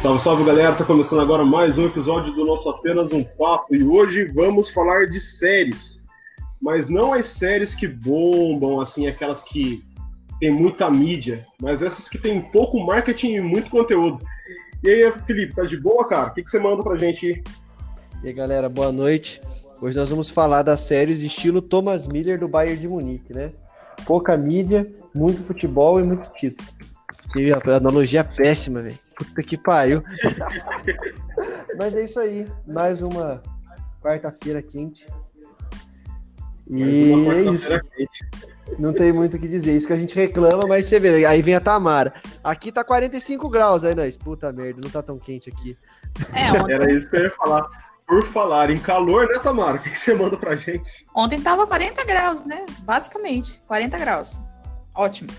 Salve, salve galera, tá começando agora mais um episódio do nosso Apenas um Papo e hoje vamos falar de séries, mas não as séries que bombam, assim, aquelas que tem muita mídia, mas essas que tem pouco marketing e muito conteúdo. E aí, Felipe, tá de boa, cara? O que, que você manda pra gente aí? E aí, galera, boa noite. Hoje nós vamos falar das séries estilo Thomas Miller do Bayern de Munique, né? Pouca mídia, muito futebol e muito título. E a analogia péssima, velho. Puta que pariu. Mas é isso aí. Mais uma quarta-feira quente. E é isso. Não tem muito o que dizer. Isso que a gente reclama, mas você vê. Aí vem a Tamara. Aqui tá 45 graus, aí nós. Puta merda, não tá tão quente aqui. É, ontem... Era isso que eu ia falar. Por falar em calor, né, Tamara? O que você manda pra gente? Ontem tava 40 graus, né? Basicamente, 40 graus. Ótimo.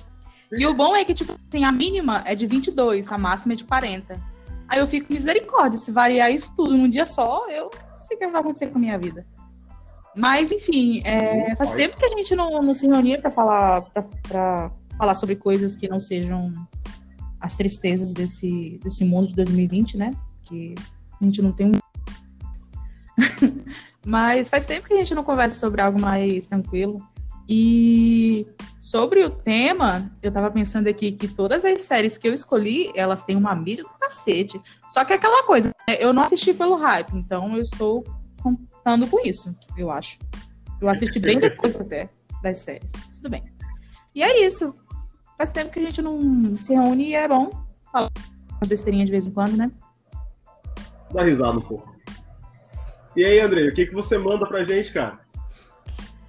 E o bom é que, tipo, assim, a mínima é de 22, a máxima é de 40. Aí eu fico misericórdia, se variar isso tudo num dia só, eu não sei o que vai acontecer com a minha vida. Mas, enfim, é, faz tempo que a gente não, não se reunia para falar, pra, falar sobre coisas que não sejam as tristezas desse, desse mundo de 2020, né? Que a gente não tem um. Mas faz tempo que a gente não conversa sobre algo mais tranquilo. E sobre o tema, eu tava pensando aqui que todas as séries que eu escolhi, elas têm uma mídia do cacete. Só que é aquela coisa, né? eu não assisti pelo hype, então eu estou contando com isso, eu acho. Eu assisti bem depois até das séries. Tudo bem. E é isso. Faz tempo que a gente não se reúne e é bom falar umas besteirinhas de vez em quando, né? Dá risada um pouco. E aí, André, o que, que você manda pra gente, cara?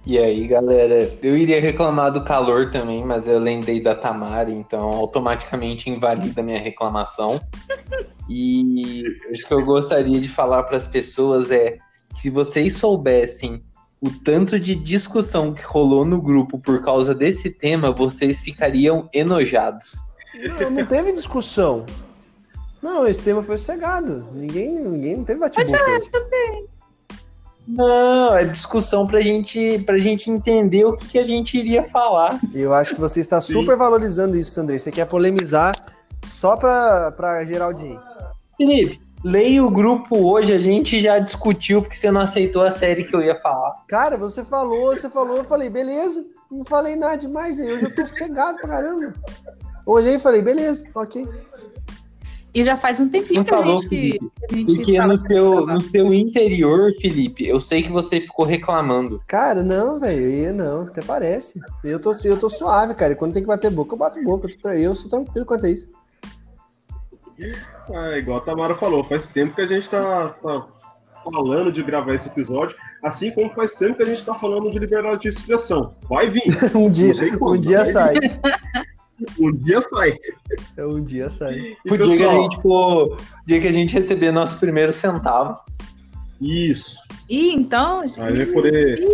E aí, galera, eu iria reclamar do calor também, mas eu lembrei da Tamara, então automaticamente invalida a minha reclamação. E o que eu gostaria de falar para as pessoas é que se vocês soubessem o tanto de discussão que rolou no grupo por causa desse tema, vocês ficariam enojados. Não, não teve discussão. Não, esse tema foi cegado. Ninguém, ninguém não teve bate-boca. Mas eu também. Não, é discussão pra gente, pra gente entender o que, que a gente iria falar. Eu acho que você está super valorizando isso, André. Você quer polemizar só pra, pra gerar audiência. Felipe, leia o grupo hoje, a gente já discutiu porque você não aceitou a série que eu ia falar. Cara, você falou, você falou, eu falei, beleza, não falei nada demais aí, hoje eu tô sossegado pra caramba. Olhei e falei, beleza, ok. E já faz um tempinho não que, falou, a gente, a gente Porque no seu, no seu interior, Felipe, eu sei que você ficou reclamando. Cara, não, velho, não, até parece. Eu tô, eu tô suave, cara. E quando tem que bater boca, eu bato boca. Eu, tô, eu sou tranquilo quanto a isso. É, igual a Tamara falou, faz tempo que a gente tá, tá falando de gravar esse episódio, assim como faz tempo que a gente tá falando de liberdade de expressão. Vai vir. um dia, um dia sai. Um dia sai. É, um dia sai. O dia que a gente, tipo, dia que a gente receber nosso primeiro centavo. Isso. E então. Aí vai poder,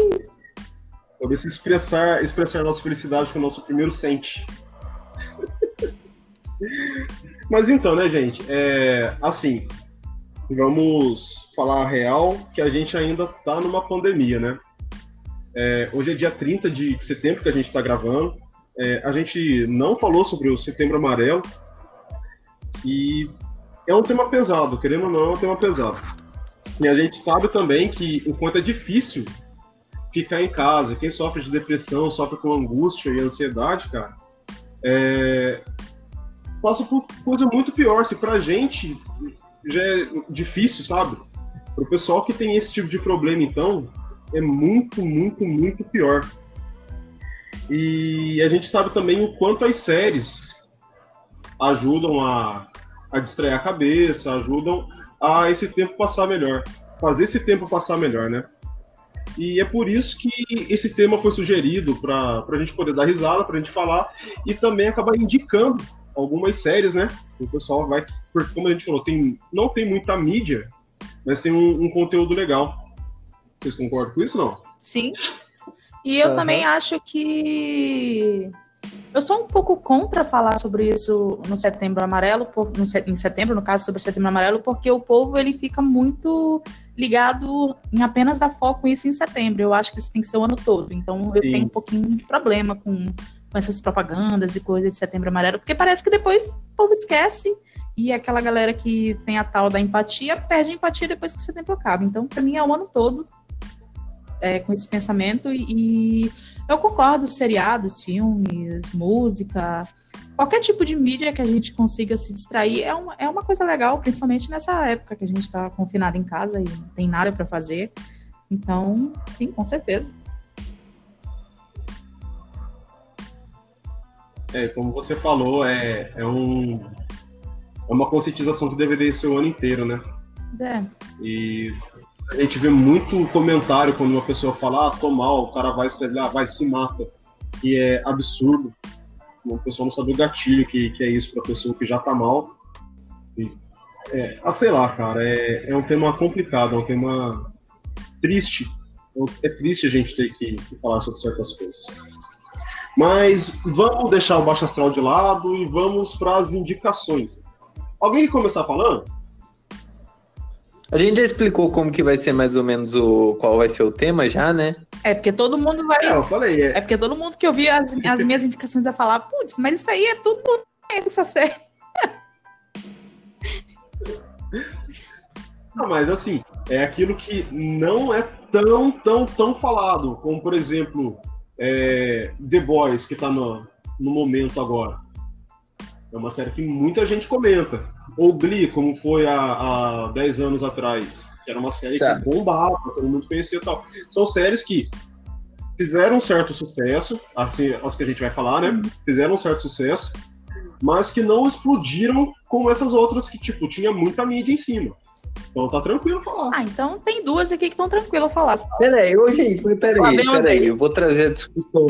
poder se expressar, expressar nossa felicidade com o nosso primeiro cente. Mas então, né, gente? É, assim, vamos falar a real que a gente ainda tá numa pandemia, né? É, hoje é dia 30 de setembro que a gente está gravando. É, a gente não falou sobre o Setembro Amarelo e é um tema pesado, querendo ou não, é um tema pesado. E a gente sabe também que o quanto é difícil ficar em casa. Quem sofre de depressão, sofre com angústia e ansiedade, cara, é... passa por coisa muito pior. Se pra gente já é difícil, sabe? Pro pessoal que tem esse tipo de problema, então, é muito, muito, muito pior. E a gente sabe também o quanto as séries ajudam a, a distrair a cabeça, ajudam a esse tempo passar melhor. Fazer esse tempo passar melhor, né? E é por isso que esse tema foi sugerido para a gente poder dar risada, para a gente falar e também acabar indicando algumas séries, né? O pessoal vai, porque como a gente falou, tem, não tem muita mídia, mas tem um, um conteúdo legal. Vocês concordam com isso, não? Sim. E eu uhum. também acho que eu sou um pouco contra falar sobre isso no Setembro Amarelo, por, no, em setembro, no caso, sobre o Setembro Amarelo, porque o povo ele fica muito ligado em apenas dar foco isso em setembro. Eu acho que isso tem que ser o ano todo. Então Sim. eu tenho um pouquinho de problema com, com essas propagandas e coisas de Setembro Amarelo, porque parece que depois o povo esquece E aquela galera que tem a tal da empatia, perde a empatia depois que você tem pro cabo. Então, para mim, é o ano todo é, com esse pensamento. E, e eu concordo, seriados, filmes, música, qualquer tipo de mídia que a gente consiga se distrair é uma, é uma coisa legal, principalmente nessa época que a gente está confinado em casa e não tem nada para fazer. Então, sim, com certeza. É, como você falou, é, é, um, é uma conscientização que deveria ser o ano inteiro, né? É. E a gente vê muito comentário quando uma pessoa fala, ah, tô mal, o cara vai escrever, ah, vai, se mata. E é absurdo. O pessoal não sabe o gatilho que, que é isso pra pessoa que já tá mal. E, é, ah, sei lá, cara, é, é um tema complicado, é um tema triste. É triste a gente ter que, que falar sobre certas coisas. Mas vamos deixar o Baixo Astral de lado e vamos para as indicações. Alguém começar falando? A gente já explicou como que vai ser mais ou menos o qual vai ser o tema já, né? É porque todo mundo vai. É, eu falei. É, é porque todo mundo que ouvir as, as minhas indicações vai falar, putz, mas isso aí é tudo essa série. Não, mas assim, é aquilo que não é tão, tão, tão falado, como por exemplo, é, The Boys, que tá no, no momento agora. É uma série que muita gente comenta. Ou Glee, como foi há, há 10 anos atrás. Que era uma série tá. que bombava, todo mundo conhecia e tal. São séries que fizeram certo sucesso, assim, as que a gente vai falar, né? Fizeram um certo sucesso, mas que não explodiram como essas outras que, tipo, tinha muita mídia em cima. Então tá tranquilo falar. Ah, então tem duas aqui que estão tranquilo falar. Peraí, ô gente, peraí, peraí, eu vou trazer a discussão.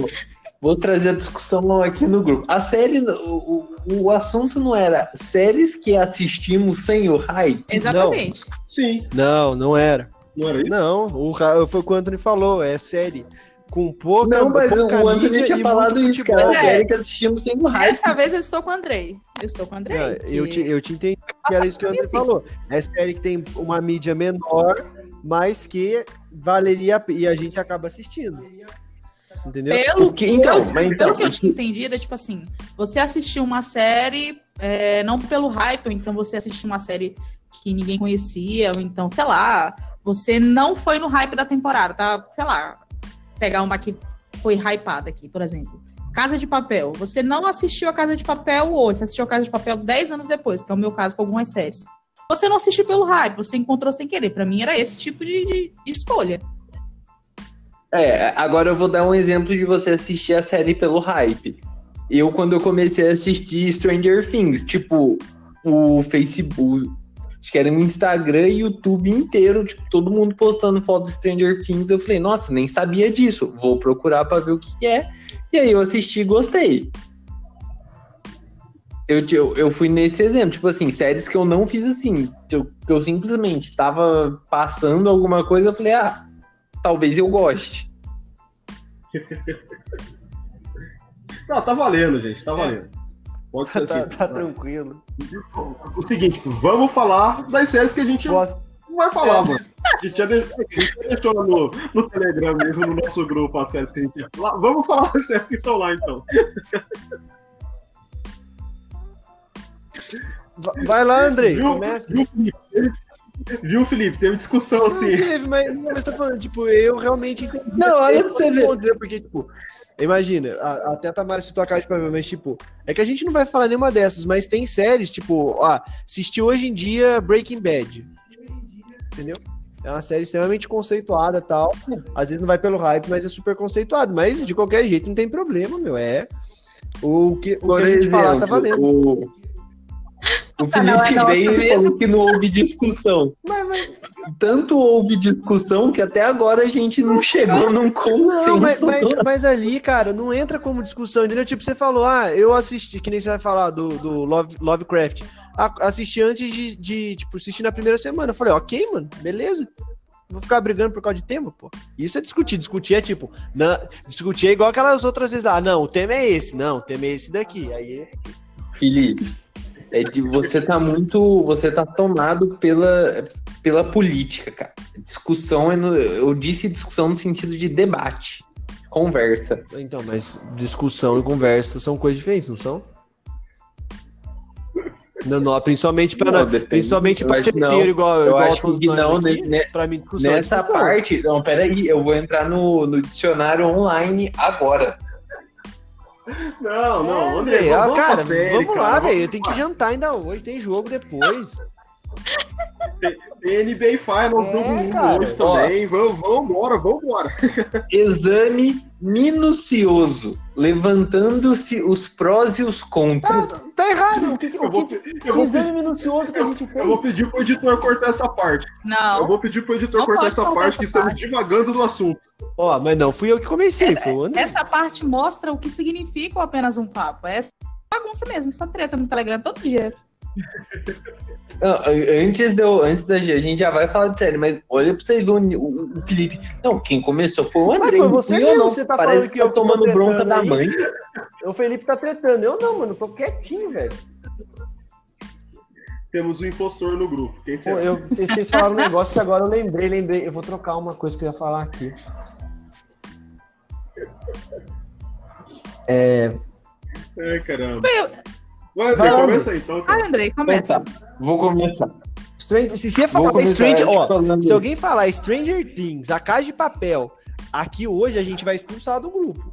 Vou trazer a discussão aqui no grupo. A série, o, o assunto não era séries que assistimos sem o hype? Exatamente. Não. Sim. Não, não era. Não era isso? Não, o, foi o que o Anthony falou, é série com pouca Não, mas pouca o Anthony tinha falado isso, que era a série que assistimos sem o hype. Dessa vez eu estou com o Andrei. Eu estou com o Andrei. Não, que... eu, te, eu te entendi que era isso que o Andrei falou. É série que tem uma mídia menor, mas que valeria e a gente acaba assistindo. Entendeu? Pelo que, então, pelo, mas então, pelo que eu tinha entendido, é tipo assim, você assistiu uma série, é, não pelo hype, ou então você assistiu uma série que ninguém conhecia, ou então, sei lá, você não foi no hype da temporada, tá? Sei lá, pegar uma que foi hypada aqui, por exemplo. Casa de Papel. Você não assistiu a Casa de Papel hoje, você assistiu a Casa de Papel 10 anos depois, que é o meu caso com algumas séries. Você não assistiu pelo hype, você encontrou sem querer. Para mim era esse tipo de, de escolha. É, agora eu vou dar um exemplo de você assistir a série pelo hype. Eu, quando eu comecei a assistir Stranger Things, tipo, o Facebook, acho que era no Instagram e YouTube inteiro, tipo, todo mundo postando foto de Stranger Things. Eu falei, nossa, nem sabia disso, vou procurar para ver o que é. E aí eu assisti e gostei. Eu, eu, eu fui nesse exemplo, tipo assim, séries que eu não fiz assim, que eu, que eu simplesmente tava passando alguma coisa, eu falei, ah, talvez eu goste. Não, tá valendo, gente, tá valendo. Pode ser tá, assim. Tá tranquilo. O seguinte, vamos falar das séries que a gente Gosto. não vai falar, é. mano. A gente já deixou, deixou no, no Telegram mesmo, no nosso grupo, as séries que a gente ia falar. Vamos falar das séries que estão lá, então. Vai lá, Andrei. Viu, viu, Viu, Felipe? Teve discussão não, assim. Teve, mas, mas tô falando, tipo, eu realmente entendi. Não, olha pra você ver. Porque, tipo, imagina, a, até a Tamara citou a casa de mas, tipo, é que a gente não vai falar nenhuma dessas, mas tem séries, tipo, ó, assistiu hoje em dia Breaking Bad. Entendeu? É uma série extremamente conceituada tal. Às vezes não vai pelo hype, mas é super conceituado. Mas de qualquer jeito não tem problema, meu. É. O que, o que a gente exemplo, falar tá valendo. O, o Felipe não, veio e falou que não houve discussão. Mas, mas... Tanto houve discussão que até agora a gente não chegou num consenso. Não, mas, mas, mas, ali, cara, não entra como discussão, entendeu? Tipo, você falou, ah, eu assisti, que nem você vai falar do, do Love, Lovecraft. Assisti antes de, de, tipo, assistir na primeira semana. Eu falei, ok, mano, beleza. Vou ficar brigando por causa de tema, pô. Isso é discutir. Discutir é tipo, não, discutir é igual aquelas outras vezes. Ah, não, o tema é esse. Não, o tema é esse daqui. Aí. Felipe, é de você tá muito. Você tá tomado pela, pela política, cara. Discussão é no, Eu disse discussão no sentido de debate. Conversa. Então, mas discussão e conversa são coisas diferentes, não são? Não, não, principalmente Não, para depende. principalmente para não. treteiro igual Eu igual acho que não, aqui, né, né, mim, é Nessa parte. Não, peraí, eu vou entrar no, no dicionário online agora. Não, não, É, André, velho, vamos, cara, vamos cara, lá, vamos- velho. Eu tenho que jantar ainda hoje, tem jogo depois. Tem NBA Finals É, do mundo cara. hoje também. Vamos, vamos embora, vamos embora. Exame minucioso, levantando-se os prós e os Tá, contras. tá errado. O que, Eu o vou, que, eu que exame minucioso que a gente eu vou fez? pedir pro editor cortar essa parte. Eu Não. vou pedir pro editor cortar essa cortar parte essa que estamos parte. divagando do assunto. Ó, mas não fui eu que comecei, foi o André. Essa parte mostra o que significa o apenas um papo. Essa bagunça mesmo, essa treta no Telegram todo dia. Não, antes, de eu- antes da gente, a gente já vai falar de série, mas olha pra você ver o, o- o Felipe. Não, quem começou foi o André. foi não você eu, mesmo, não. você tá Parece falando que que tá eu tô tomando bronca tretando da aí. mãe. O Felipe tá tretando. Eu não, mano, tô quietinho, velho. Temos um impostor no grupo. Quem Pô, será? eu deixei de falar um negócio que agora eu lembrei, lembrei. Eu vou trocar uma coisa que eu ia falar aqui. É, Ai, caramba. Eu- Vai, Vai André, começa aí, então. Ai, Andrei, começa. Então tá, vou começar. Strange, se você Vou falar Stranger, ó, falando- se alguém falar Stranger Things, a Casa de Papel, aqui hoje a gente vai expulsar do grupo.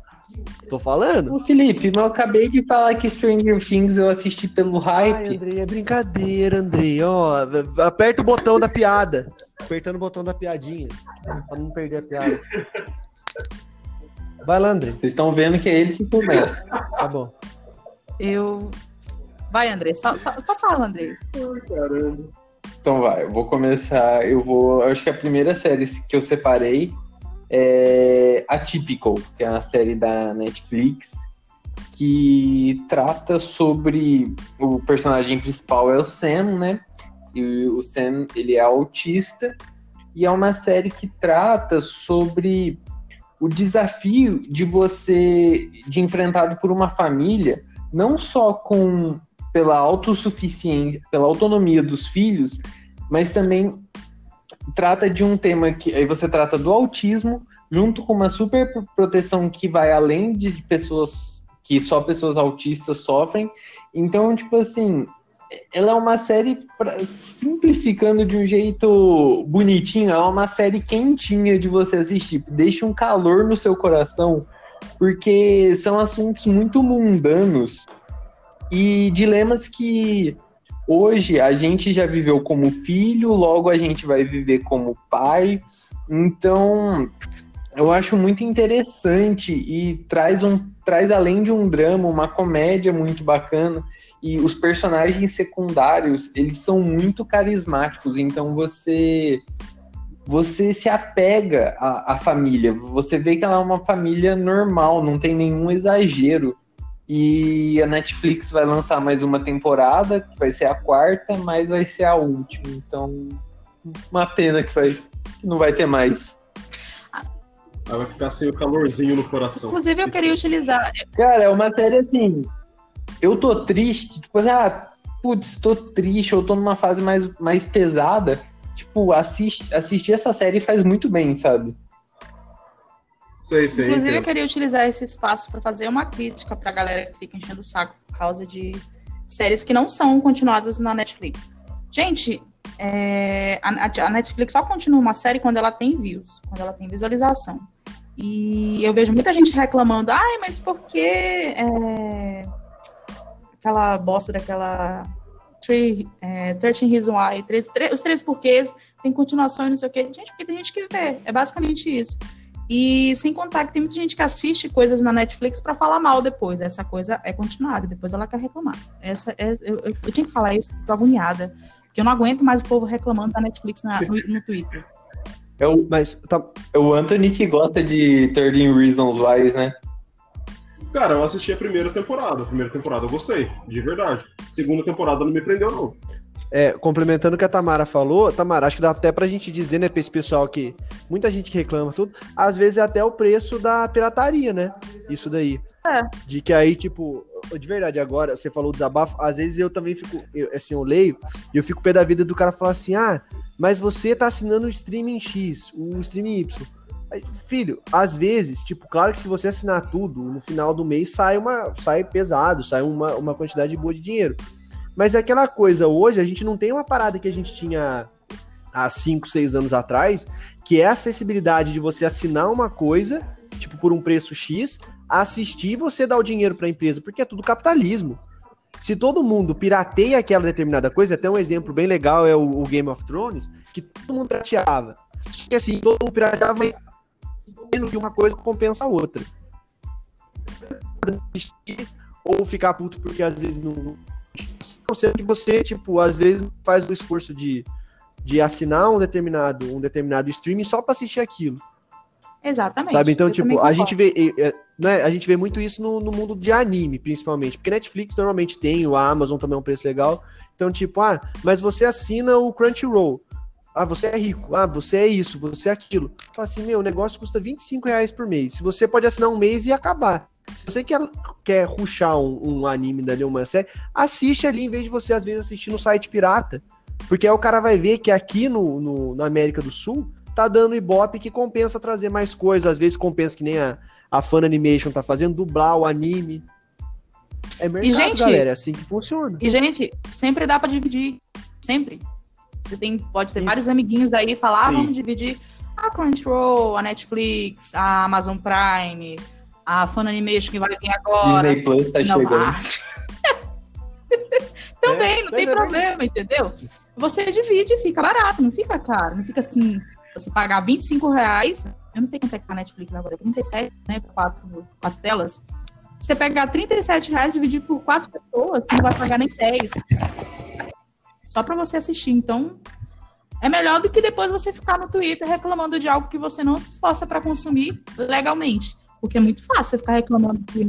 Tô falando? Ô, Felipe, mas eu acabei de falar que Stranger Things eu assisti pelo Ai, hype. Andrei, é brincadeira, Andrei, ó, aperta o botão da piada. Apertando o botão da piadinha, pra não perder a piada. Vai lá, Andrei, Vocês estão vendo que é ele que começa. tá bom. Eu. Vai, Andrei, só, só, só fala, Andrei. Ai, caramba. Então vai, eu vou começar. Eu vou. Acho que a primeira série que eu separei é Atypical, que é uma série da Netflix que trata sobre o personagem principal é o Sam, né? E o Sam ele é autista e é uma série que trata sobre o desafio de você de enfrentado por uma família não só com pela autossuficiência, pela autonomia dos filhos, mas também trata de um tema que aí você trata do autismo junto com uma super proteção que vai além de pessoas que só pessoas autistas sofrem. Então, tipo assim, ela é uma série pra- simplificando de um jeito bonitinho, é uma série quentinha de você assistir, deixa um calor no seu coração, porque são assuntos muito mundanos e dilemas que hoje a gente já viveu como filho, logo a gente vai viver como pai. Então, eu acho muito interessante e traz um traz além de um drama, uma comédia muito bacana e os personagens secundários, eles são muito carismáticos, então você você se apega à, à família, você vê que ela é uma família normal, não tem nenhum exagero. E a Netflix vai lançar mais uma temporada, que vai ser a quarta, mas vai ser a última. Então, uma pena que, vai, não vai ter mais. Ela vai ficar sem o calorzinho no coração. Inclusive, eu queria utilizar. Cara, é uma série assim. Eu tô triste, tipo, ah, putz, tô triste, eu tô numa fase mais, mais pesada. Tipo, assiste, assistir essa série faz muito bem, sabe? Sei, sei. Inclusive, eu entendo. queria utilizar esse espaço para fazer uma crítica pra galera que fica enchendo o saco por causa de séries que não são continuadas na Netflix. Gente, é, a, a Netflix só continua uma série quando ela tem views, quando ela tem visualização. E eu vejo muita gente reclamando, ai, mas por que é, aquela bosta daquela Three, é, 13 Reasons Why, três- três- os três porquês, tem continuação e não sei o quê. Gente, porque tem gente que vê, é basicamente isso. E sem contar que tem muita gente que assiste coisas na Netflix pra falar mal depois. Essa coisa é continuada, depois ela quer reclamar. Essa, é- eu, eu- eu tinha que falar isso, porque tô agoniada. Porque eu não aguento mais o povo reclamando da Netflix na- no, no Twitter. É o, Mas tá, é o Anthony que gosta de 13 Reasons Why, né? Cara, eu assisti a primeira temporada. A primeira temporada eu gostei, de verdade. Segunda temporada não me prendeu, não. É, complementando o que a Tamara falou, Tamara, acho que dá até pra gente dizer, né, pra esse pessoal que. Muita gente que reclama tudo, às vezes é até o preço da pirataria, né? Isso daí. É. De que aí, tipo, de verdade, agora, você falou desabafo, às vezes eu também fico, eu, assim, eu leio, e eu fico pé da vida do cara falar assim, ah, mas você tá assinando o streaming X, o streaming Y. Aí, Filho, às vezes, tipo, claro que se você assinar tudo, no final do mês sai uma sai pesado, sai uma, uma quantidade boa de dinheiro. Mas é aquela coisa, hoje a gente não tem uma parada que a gente tinha há 5, 6 anos atrás, que é a acessibilidade de você assinar uma coisa, tipo, por um preço X, assistir e você dar o dinheiro para a empresa, porque é tudo capitalismo. Se todo mundo pirateia aquela determinada coisa, até um exemplo bem legal é o, o Game of Thrones, que todo mundo pirateava. Só que assim, todo mundo pirateava que uma coisa compensa a outra. Ou ficar puto porque às vezes não. Não sei que você, tipo, às vezes faz o esforço de, de assinar um determinado, um determinado streaming só para assistir aquilo. Exatamente. Sabe? Então, Eu tipo, a gente vê. é, né, a gente vê muito isso no, no mundo de anime, principalmente. Porque Netflix normalmente tem, o Amazon também é um preço legal. Então, tipo, ah, mas você assina o Crunchyroll. Ah, você é rico. Ah, você é isso, você é aquilo. Fala assim, meu, o negócio custa 25 reais por mês. Se você pode assinar um mês e acabar. Se você quer, quer ruxar um, um anime dali, uma série, assiste ali em vez de você, às vezes, assistir no site pirata. Porque aí o cara vai ver que aqui no, no- na América do Sul tá dando ibope que compensa trazer mais coisas. Às vezes compensa que nem a, a Fan Animation tá fazendo, dublar o anime. É mercado, gente, galera. É assim que funciona. E, gente, sempre dá pra dividir. Sempre. Você tem, pode ter vários amiguinhos aí e falar, ah, vamos dividir a Crunchyroll, a Netflix, a Amazon Prime, a Fan Animation que vai vir agora. Disney Plus tá Não, chegando. ah, Também, não É, tem mas é problema, entendeu? Você divide, fica barato, não fica caro. Não fica assim, você pagar 25 reais. Eu não sei quanto é que tá a Netflix agora, 37, né? Quatro, quatro telas. Você pegar 37 reais e dividir por quatro pessoas, você não vai pagar nem 10. Só pra você assistir. Então, é melhor do que depois você ficar no Twitter reclamando de algo que você não se esforça pra consumir legalmente. Porque é muito fácil você ficar reclamando que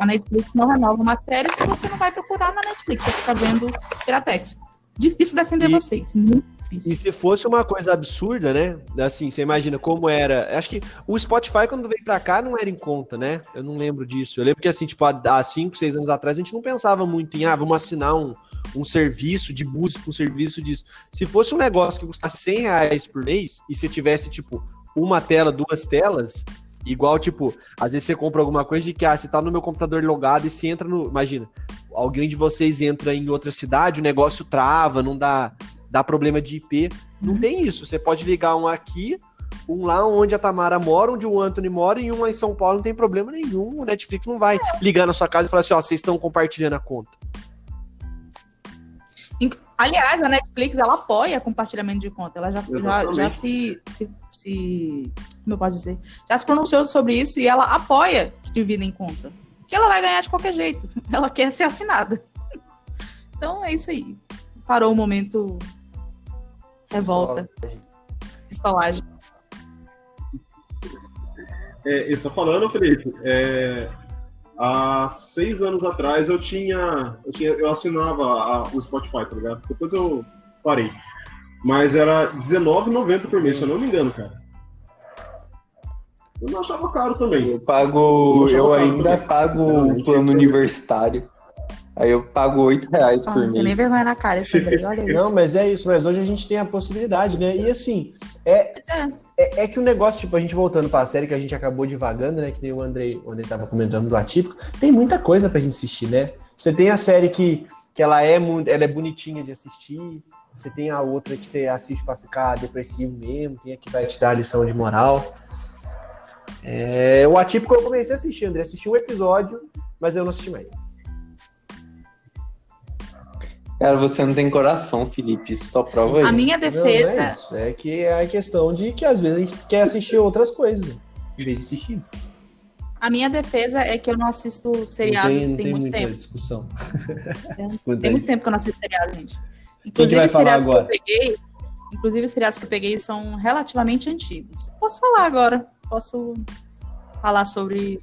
a Netflix não renova uma série se você não vai procurar na Netflix, você fica vendo Piratex. Difícil defender E- vocês, muito E difícil. se fosse uma coisa absurda, né? Assim, você imagina como era. Acho que o Spotify, quando veio pra cá, não era em conta, né? Eu não lembro disso. Eu lembro que, assim, tipo, há 5, 6 anos atrás, a gente não pensava muito em, ah, vamos assinar um, um serviço de música, um serviço disso. Se fosse um negócio que custasse 100 reais por mês, e você tivesse, tipo, uma tela, duas telas, igual, tipo, às vezes você compra alguma coisa de que, ah, você tá no meu computador logado e você entra no. Imagina, alguém de vocês entra em outra cidade, o negócio trava, não dá, dá problema de IP. Não tem isso. Você pode ligar um aqui, um lá onde a Tamara mora, onde o Anthony mora, e um lá em São Paulo, não tem problema nenhum. O Netflix não vai ligar na sua casa e falar assim, ó, vocês estão compartilhando a conta. Aliás, a Netflix ela apoia compartilhamento de conta. Ela já, já, já se, se, se. Como eu posso dizer? Já se pronunciou sobre isso e ela apoia que dividem conta. Que ela vai ganhar de qualquer jeito. Ela quer ser assinada. Então é isso aí. Parou o momento. Revolta. Pistolagem. É, e só falando, Felipe, é, há seis anos atrás eu tinha. Eu, tinha, eu assinava a- o Spotify, tá ligado? Depois eu parei. Mas era R$19,90 por mês, se eu não me engano, cara. Eu não achava caro também. Eu pago. Eu Eu ainda também, pago o plano universitário. Aí eu pago 8 reais Ah, por mês. vergonha na cara esse André. Olha isso. Não, mas é isso. Mas hoje a gente tem a possibilidade, né? E assim, é, é. é, é que o negócio, tipo, a gente voltando pra série que a gente acabou divagando, né? Que nem o Andrei, o Andrei tava comentando do Atípico. Tem muita coisa pra gente assistir, né? Você tem a série que, que ela, é, muito- ela é bonitinha de assistir. Você tem a outra que você assiste pra ficar depressivo mesmo. Tem a que vai te dar a lição de moral. É, o Atípico eu comecei a assistir, André. Assisti um episódio, mas eu não assisti mais. Cara, você não tem coração, Felipe. Isso só prova isso. A minha Não, defesa. não é isso. É que é a questão de que às vezes a gente quer assistir outras coisas, né? em vez de assistir. A minha defesa é que eu não assisto Não seriado tem, tem, não tem muito muita tempo. discussão. Tem a Tem muito tempo que eu não assisto seriado, gente. Inclusive, vai os falar seriados agora? que eu peguei. Inclusive, os seriados que eu peguei são relativamente antigos. Posso falar agora. Posso falar sobre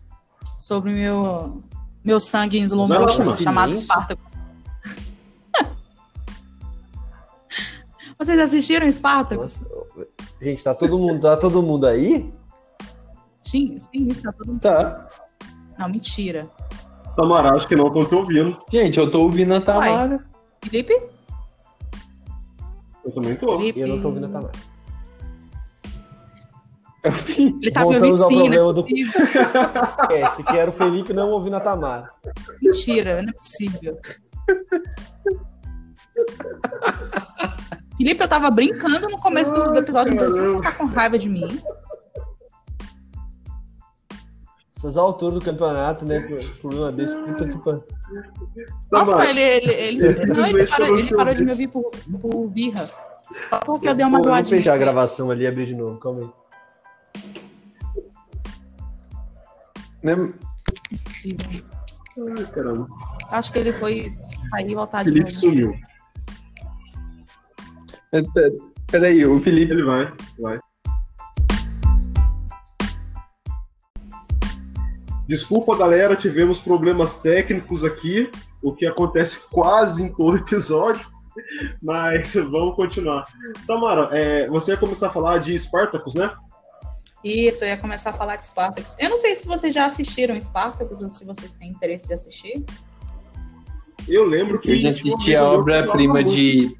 sobre meu meu sangue em slow motion chamado. Spartacus. Vocês assistiram Spartacus? Nossa, gente, tá todo mundo, tá todo mundo aí? Sim, sim, isso tá todo mundo. Tá. Não, mentira. Tamara, acho que não, tô te ouvindo. Gente, eu tô ouvindo a Tamara. Felipe? Eu também tô. Felipe. E eu não tô ouvindo a Tamara. Ele tá me ouvindo Voltamos ao sim, não é problema do- possível. Cast, que era o Felipe não ouvindo a Tamara. Mentira, não é possível. Felipe, eu tava brincando no começo do, do episódio, você caramba. está com raiva de mim. Essas alturas do campeonato, né? Uma desse, puta que pariu. Nossa, Tamara, ele, ele, ele, Ele não, ele parou, ele parou de me ouvir por, por birra. Só porque eu dei uma Vou, vou doadinha. fechar a gravação ali e abrir de novo, calma aí. Né? Impossível. Ai, caramba. Acho que ele foi sair e voltar de Felipe novo. sumiu. Mas pera- peraí, o Felipe. Ele vai, vai. Desculpa, galera, tivemos problemas técnicos aqui, o que acontece quase em todo episódio, mas vamos continuar. Tamara, é, você ia começar a falar de Spartacus, né? Isso, eu ia começar a falar de Spartacus. Eu não sei se vocês já assistiram Spartacus ou se vocês têm interesse de assistir. Eu lembro que. Eu já assisti a obra-prima de.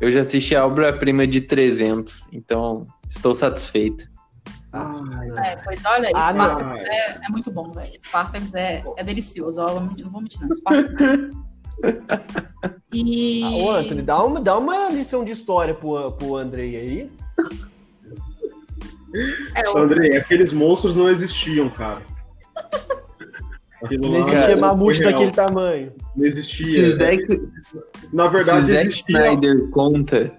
Eu já assisti a obra-prima de 300, então estou satisfeito. Ah, É, pois olha, Ah, Spartacus é, é muito bom, velho. Spartacus é, é delicioso. Ó, não vou mentir, não. Spartacus. E. Ah, ô, Anthony, dá uma, dá uma lição de história pro, pro Andrei aí. É, o- Andrei, aqueles monstros não existiam, cara. Aquilo Não existia foi mamute real. daquele tamanho. Não Se existia. Zack, Na se verdade, Zack existia. Snyder conta,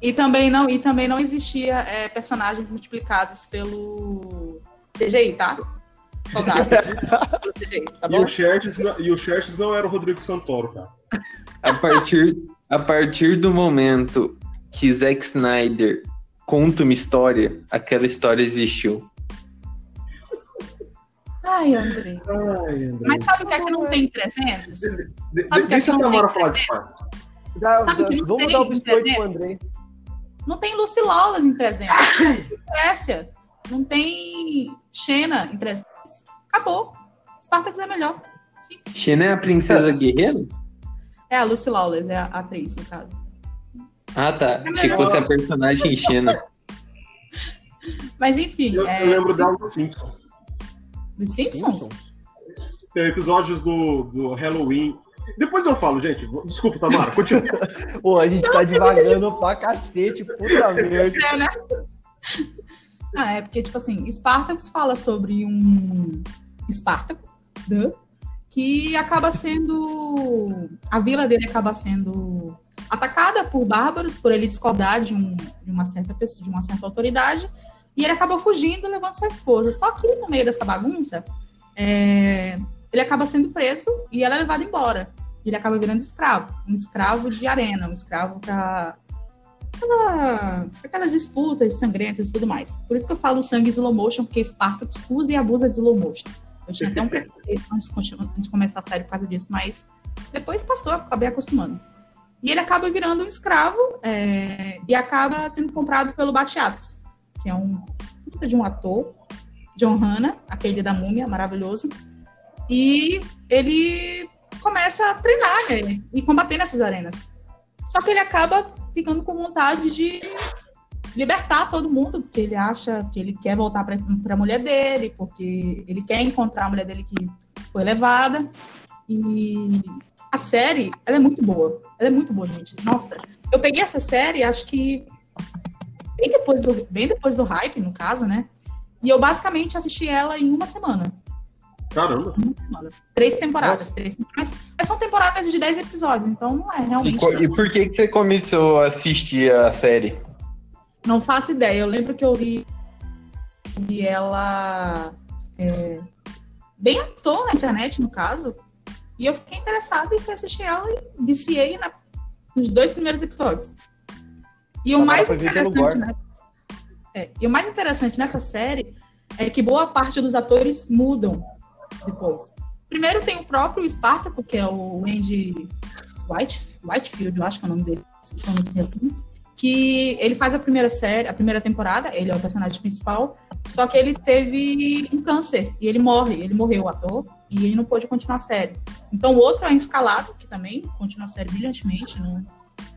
E também não, e também não existia é, personagens multiplicados pelo CGI, tá? Soldados. pelo CGI, tá E bom? o, Xerxes, não- e o Xerxes não era o Rodrigo Santoro, cara. a partir, a partir do momento que Zack Snyder conta uma história, aquela história existiu. Ai, André. André. Mas sabe o que é que não tem 300? De- de- Sabe que deixa a Tamara falar de Spartacus. Dá- Sabe dá- que não vamos tem dar o biscoito pro? Andrei. Não tem Lucy Lawless em 300. Não tem Grécia. Não tem Xena em 300. Acabou. Spartacus é melhor. Simples. Xena é a princesa guerreira? É a Lucy Lawless, é a atriz, no caso. Ah, tá. Achei que fosse a personagem Xena. Mas enfim, Eu, é, eu lembro sim- dela do Simpsons. Dos Simpsons? Tem episódios do, do Halloween. Depois eu falo, gente. Desculpa, Tamara, continua. Pô, a gente tá devagando pra cacete, puta merda. É, né? Ah, é porque, tipo assim, Spartacus fala sobre um Espartaco, né, que acaba sendo. A vila dele acaba sendo atacada por bárbaros, por ele discordar de, um- de uma certa pessoa, de uma certa autoridade, e ele acaba fugindo, levando sua esposa. Só que no meio dessa bagunça, é, ele acaba sendo preso e ela é levada embora. Ele acaba virando escravo, um escravo de arena, um escravo para aquela- aquelas disputas sangrentas e tudo mais. Por isso que eu falo sangue slow motion, porque Spartacus usa e abusa de slow motion. Eu tinha até um preconceito antes de começar a série por causa disso, mas depois passou, acabei acostumando. E ele acaba virando um escravo é, e acaba sendo comprado pelo Batiatos, que é um puta de um ator, John Hanna, aquele da múmia, maravilhoso. E ele começa a treinar né, e combater nessas arenas. Só que ele acaba ficando com vontade de libertar todo mundo, porque ele acha que ele quer voltar para a mulher dele, porque ele quer encontrar a mulher dele que foi levada. E a série, ela é muito boa. Ela é muito boa, gente. Nossa, eu peguei essa série, acho que bem depois do, bem depois do hype, no caso, né? E eu basicamente assisti ela em uma semana. Caramba. Uma semana. Três temporadas. Três, mas, mas são temporadas de 10 episódios, então não é E, realmente. co- e por que, que você começou a assistir a série? Não faço ideia. Eu lembro que eu vi, vi ela é, bem à toa na internet, no caso. E eu fiquei interessada e fui assistir ela e viciei na- nos dois primeiros episódios. E o Agora mais interessante, né? É, e o mais interessante nessa série é que boa parte dos atores mudam depois. Primeiro tem o próprio Spartaco, que é o Andy White, Whitefield, eu acho que é o nome dele, assim, que ele faz a primeira série, a primeira temporada, ele é o personagem principal, só que ele teve um câncer e ele morre, ele morreu, o ator, e ele não pôde continuar a série. Então o outro é escalado, que também continua a série brilhantemente, não,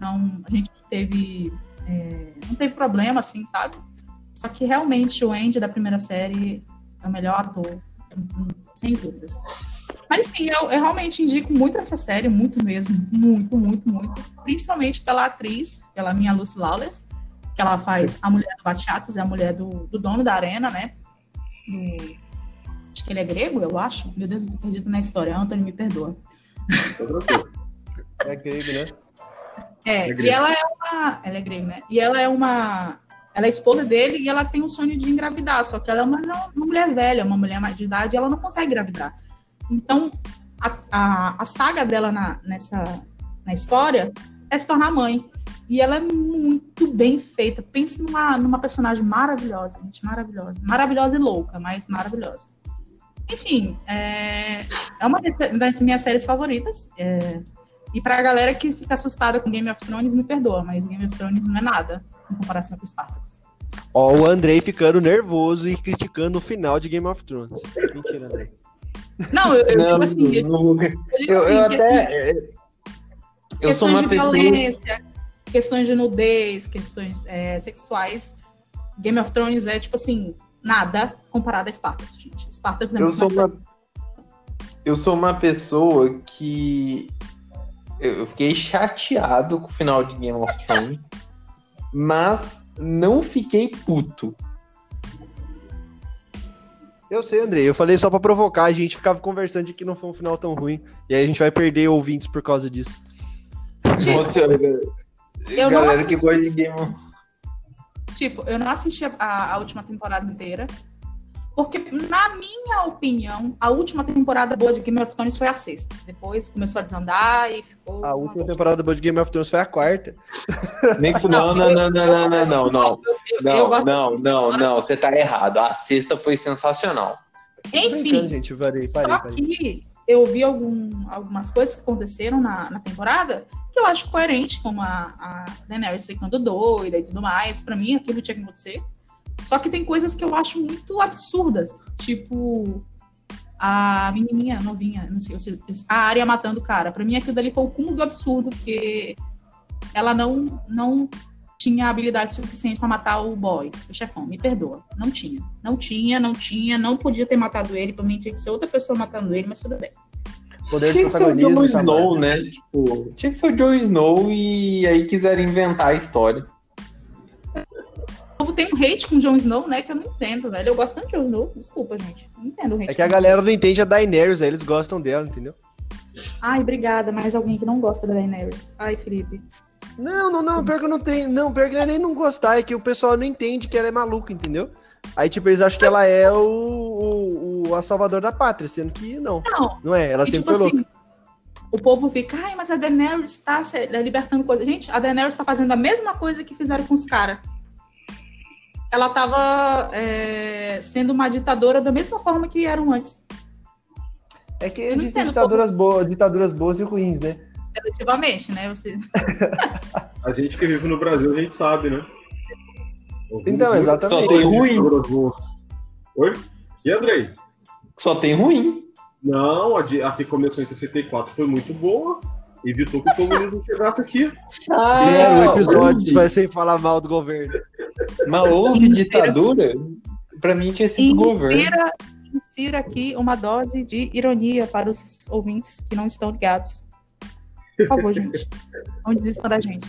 não, a gente teve, é, não teve problema, assim, sabe? Só que realmente o Andy da primeira série é o melhor ator, sem dúvidas. Mas sim, eu, eu realmente indico muito essa série, muito mesmo, muito, muito, muito. Principalmente pela atriz, pela minha Lucy Lawless, que ela faz a mulher do Batiatos, é a mulher do, do dono da arena, né? Do, acho que ele é grego, eu acho. Meu Deus, eu tô perdido na história. Anthony, me perdoa. É grego, né? É, É e ela é uma. Ela é grega, né? E ela é uma. Ela é esposa dele e ela tem o sonho de engravidar, só que ela é uma, uma mulher velha, uma mulher mais de idade, e ela não consegue engravidar. Então, a, a, a saga dela na, nessa, na história é se tornar mãe. E ela é muito bem feita. Pense numa, numa personagem maravilhosa, gente, maravilhosa. Maravilhosa e louca, mas maravilhosa. Enfim, é, é uma das minhas séries favoritas. É, e pra galera que fica assustada com Game of Thrones, me perdoa, mas Game of Thrones não é nada em comparação com Spartacus. Ó, o Andrei ficando nervoso e criticando o final de Game of Thrones. Mentira, Andrei. Não, eu, eu Não, digo assim, eu, não eu digo eu, assim, eu questões- até. Eu sou questões uma de pessoa. violência, questões de nudez, questões é, sexuais. Game of Thrones é, tipo assim, nada comparado a Spartacus, gente. Spartacus é Eu muito sou mais uma. Eu sou uma pessoa que. Eu fiquei chateado com o final de Game of Thrones, mas não fiquei puto. Eu sei, Andrei. Eu falei só pra provocar. A gente ficava conversando de que não foi um final tão ruim. E aí a gente vai perder ouvintes por causa disso. Nossa, Eu não galera que gosta de Game of Tipo, eu não assisti a, a última temporada inteira. Porque, na minha opinião, a última temporada boa de Game of Thrones foi a sexta. Depois começou a desandar e ficou. A última temporada boa de Game of Thrones foi a quarta. Nem que- Não, não, não, não, não, não, não, não. Não, não, não, não, você tá errado. A sexta foi sensacional. Enfim, gente. Eu parei, parei, só que eu vi algum, algumas coisas que aconteceram na, na temporada que eu acho coerente, como a, a Daenerys ficando doida e tudo mais. Pra mim, aquilo tinha que acontecer. Só que tem coisas que eu acho muito absurdas. Tipo, a menininha novinha, não sei, a área matando o cara. Pra mim, aquilo dali foi o cúmulo do absurdo, porque ela não, não tinha habilidade suficiente pra matar o boss, o chefão. Me perdoa. Não tinha. Não tinha, não tinha, não podia ter matado ele. Pra mim, tinha que ser outra pessoa matando ele, mas tudo bem. Poder de Tinha que ser o. Jon. Snow, né? Tipo, tinha que ser o Jon Snow e aí quiseram inventar a história. Tem um hate com o Jon Snow, né? Que eu não entendo, velho. Eu gosto tanto de Jon Snow. Desculpa, gente. Não entendo o hate. É que a galera não entende a Daenerys, aí eles gostam dela, entendeu? Ai, obrigada. Mais alguém que não gosta da Daenerys. Ai, Felipe. Não, não, não, pior que eu não tenho. Não, pior que não é nem não gostar, é que o pessoal não entende que ela é maluca, entendeu? Aí, tipo, eles acham que ela é o, o, o- a salvador da pátria, sendo que não. Não, Não é, ela e, sempre tipo foi louca. assim, o povo fica, ai, mas a Daenerys tá se- libertando coisa. Gente, a Daenerys tá fazendo a mesma coisa que fizeram com os caras. Ela tava é, sendo uma ditadora da mesma forma que eram antes. É que existem ditaduras boas, ditaduras boas e ruins, né? Seletivamente, né? Você... A gente que vive no Brasil, a gente sabe, né? Ouvimos Então, exatamente. Só tem ruim. Oi? E Andrei? Só tem ruim. Não, a, a que começou em 64 foi muito boa. Evitou que o comunismo chegasse aqui. Ah, Zero episódios houve. vai ser falar mal do governo. Mas houve ditadura? Pra mim tinha sido governo. Insira, insira aqui uma dose de ironia para os ouvintes que não estão ligados. Por favor, gente. Não desistam da gente.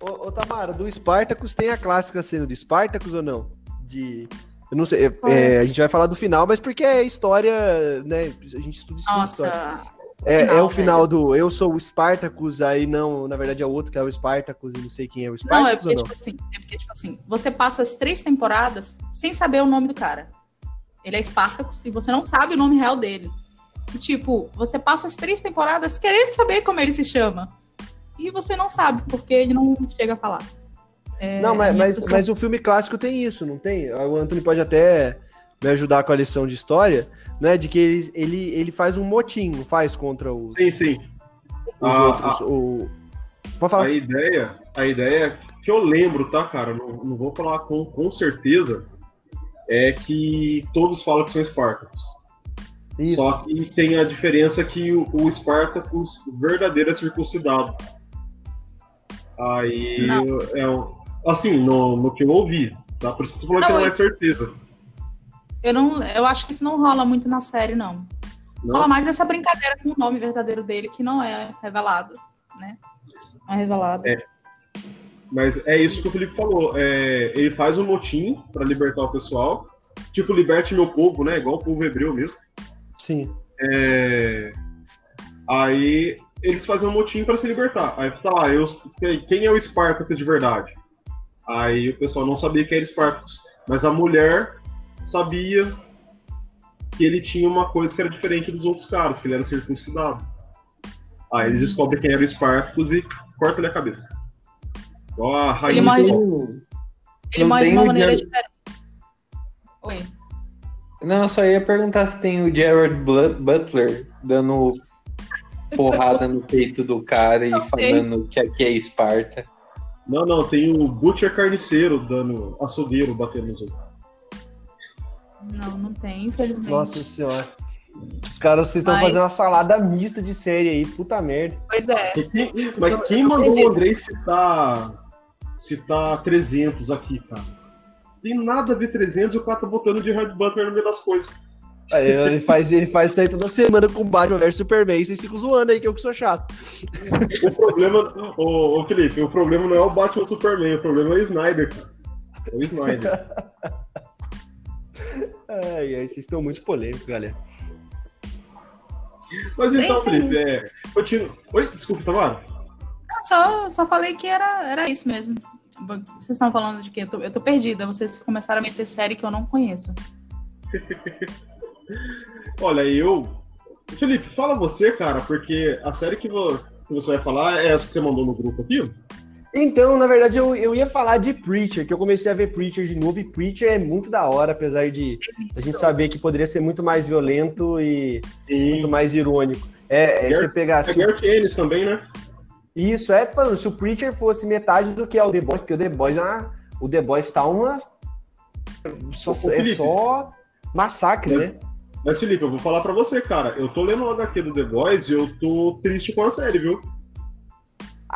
Ô, ô Tamara, do Spartacus tem a clássica cena do Spartacus ou não? De. Eu não sei, é, é, a gente vai falar do final, mas porque é história, né? A gente estuda isso. Nossa, É, é o final do eu sou o Spartacus, aí não, na verdade é o outro que é o Spartacus e não sei quem é o Não, Spartacus é porque, não? tipo assim, é porque, tipo assim, você passa as três temporadas sem saber o nome do cara. Ele é Spartacus e você não sabe o nome real dele. E, tipo, você passa as três temporadas querendo saber como ele se chama. E você não sabe, porque ele não chega a falar. É, não, mas, mas, mas o filme clássico tem isso, não tem? O Anthony pode até me ajudar com a lição de história, né? De que ele, ele, ele faz um motim, não faz contra os, Sim, sim. os Ah, outros. O... Pode falar. A ideia, a ideia que eu lembro, tá, cara? Não, não vou falar com, com certeza. É que todos falam que são Spartacus. Isso. Só que tem a diferença que o, o Spartacus verdadeiro é circuncidado. Aí Não. é um- assim, no, no que eu ouvi, tá? Por isso que eu falando Não, que não é certeza. Eu, não, eu acho que isso não rola muito na série, não. Não? Fala mais dessa brincadeira com o nome verdadeiro dele, que não é revelado, né? Não é revelado. É. Mas é isso que o Felipe falou. É, ele faz um motim pra libertar o pessoal. Tipo, liberte meu povo, né? Igual o povo hebreu mesmo. Sim. É, Aí eles fazem um motim pra se libertar. Aí tá lá, eu... quem é o Spartacus de verdade? Aí o pessoal não sabia quem era Spartacus. Mas a mulher sabia que ele tinha uma coisa que era diferente dos outros caras, que ele era circuncidado. Aí eles descobrem quem era o Spartacus e cortam-lhe a cabeça. Igual a rainha. Ele morre de- do- Ele Não morre de uma maneira Jared- diferente. Oi. Não, eu só ia perguntar se tem o Jared Butler dando porrada no peito do cara e falando que aqui é Esparta. Não, não, tem o Butcher Carniceiro dando açougueiro batendo nos outros. Não, não tem, infelizmente. Nossa senhora. Os caras, vocês estão Mas- fazendo uma salada mista de série aí, puta merda. Pois é. Quem- mas quem eu mandou entendi. o Andrei citar, citar 300 aqui, cara? Tem nada a ver 300 e o cara tá botando de Red Butler no meio das coisas. Aí ele faz, ele faz isso aí toda semana com Batman vs Superman. Vocês ficam zoando aí que eu que sou chato. O problema, ô, ô Felipe, o problema não é o Batman Superman, o problema é o Snyder, cara. É o Snyder. Ai, ai, vocês estão muito polêmicos, galera. Mas então, Sim. Felipe, é. Continua. Oi, desculpa, Tamara. Eu Só, só falei que era, era isso mesmo. Vocês estão falando de quê? Eu tô, eu tô perdida. Vocês começaram a meter série que eu não conheço. Olha, eu. Felipe, fala você, cara, porque a série que, vo- que você vai falar é essa que você mandou no grupo aqui? Então, na verdade, eu, eu ia falar de Preacher, que eu comecei a ver Preacher de novo, e Preacher é muito da hora, apesar de a gente saber que poderia ser muito mais violento e muito Sim. mais irônico. É, é você pegar É assim, Garth Ennis também, né? Isso, é, tô falando, se o Preacher fosse metade do que é o The Boys, porque o The Boys, ah, o The Boys tá uma. Só, Ô, é Felipe. só massacre, né? Mas, Felipe, eu vou falar pra você, cara. Eu tô lendo o HQ do The Boys e eu tô triste com a série, viu?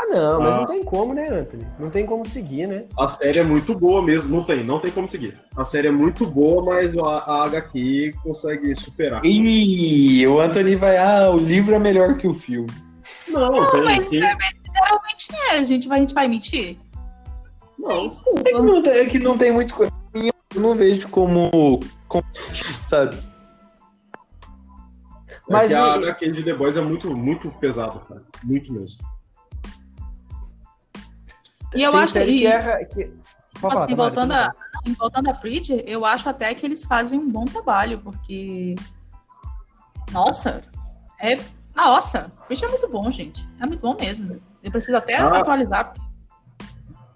Ah, não, mas Ah. não tem como, né, Anthony? Não tem como seguir, né? A série é muito boa mesmo. Não tem, não tem como seguir. A série é muito boa, mas a, a HQ consegue superar. Ih, o Anthony vai, ah, o livro é melhor que o filme. Não, tem, Mas tem- é, mas geralmente é. A gente vai, a gente vai mentir? não. Desculpa. É que não tem, é que não tem muito coisa. Eu não vejo como, como sabe? Mas é que a e- HQ de The Boys é muito, muito pesada, cara. Muito mesmo. E eu acho que, que erra. Que... Pode falar, assim, voltando, a, voltando a Preacher, eu acho até que eles fazem um bom trabalho, porque. Nossa! É. Nossa! Preacher é muito bom, gente. É muito bom mesmo. Eu preciso até Ah. atualizar.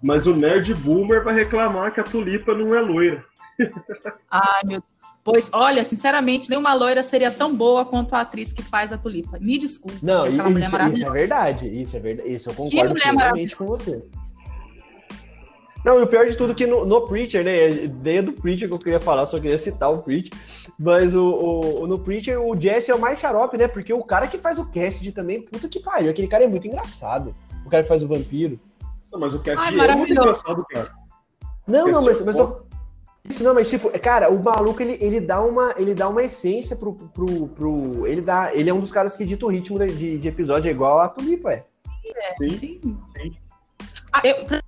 Mas o Nerd Boomer vai reclamar que a Tulipa não é loira. Ai, meu Pois, olha, sinceramente, nenhuma loira seria tão boa quanto a atriz que faz a Tulipa. Me desculpe. Não, aquela mulher isso, isso é verdade. Isso é verdade. Isso eu concordo mulher plenamente com você. Não, e o pior de tudo é que no, no Preacher, né? Ideia do Preacher que eu queria falar, só queria citar o Preacher. Mas o, o- no Preacher, o Jesse é o mais xarope, né? Porque o cara que faz o cast também, puta que pariu. Aquele cara é muito engraçado. O cara que faz o vampiro. Não, mas o cast Ai, é muito engraçado, cara. Não, não, mas, é mas tô- Isso não, mas tipo, cara, o maluco ele, ele dá uma ele dá uma essência pro, pro, pro ele dá ele é um dos caras que dita o ritmo de, de, de episódio é igual a Tulipa, é. Sim. Sim. Sim. Ah, eu- pra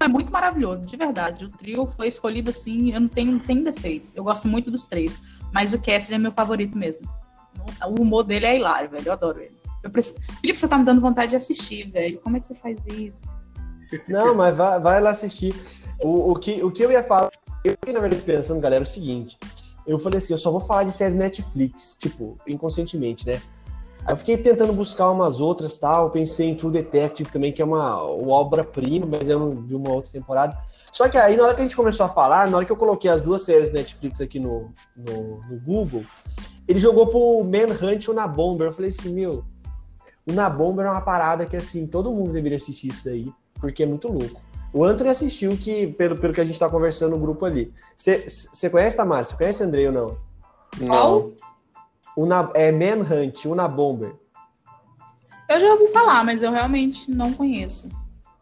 é muito maravilhoso, de verdade. O trio foi escolhido assim, eu não tenho, não tenho defeitos. Eu gosto muito dos três, mas o Cassidy é meu favorito mesmo. O humor dele é hilário, velho. Eu adoro ele. Eu preciso... Felipe, você tá me dando vontade de assistir, velho. Como é que você faz isso? Não, mas vai, vai lá assistir. O, o, que, o que eu ia falar, eu fiquei na verdade pensando, galera, é o seguinte. Eu falei assim, eu só vou falar de série Netflix, tipo, inconscientemente, né? Aí eu fiquei tentando buscar umas outras tal, pensei em True Detective também, que é uma, uma obra-prima, mas eu não vi uma outra temporada. Só que aí, na hora que a gente começou a falar, na hora que eu coloquei as duas séries Netflix aqui no, no, no Google, ele jogou pro Manhunt ou na Bomber. Eu falei assim, meu, o Na Bomber é uma parada que, assim, todo mundo deveria assistir isso daí, porque é muito louco. O Anthony assistiu, que, pelo, pelo que a gente tá conversando no grupo ali. Você conhece, Tamara? Você conhece Andrei ou não? Não. O Na, é Manhunt, o Na Bomber. Eu já ouvi falar, mas eu realmente não conheço.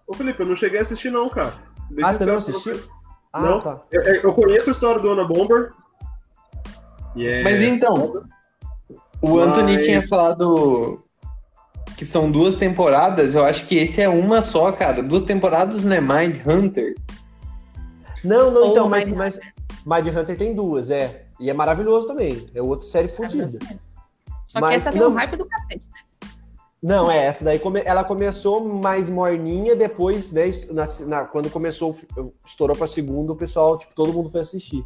Ô, Felipe, eu não cheguei a assistir, não, cara. Bem Ah, você não assistiu? você. Ah, Não. tá. Eu, eu conheço a história do Ana Bomber. E é... Mas então, O Anthony Mas- tinha falado que são duas temporadas. Eu acho que esse é uma só, cara. Duas temporadas não é Mind Hunter. Não, não, então, mas, mas Mind Hunter tem duas, é. E é maravilhoso também. É outra série fodida. Só que Mas essa tem não- um hype do cacete. né? Não, é, essa daí come- ela começou mais morninha, depois, né, na- na- quando começou, estourou pra segunda, o pessoal, tipo, todo mundo foi assistir.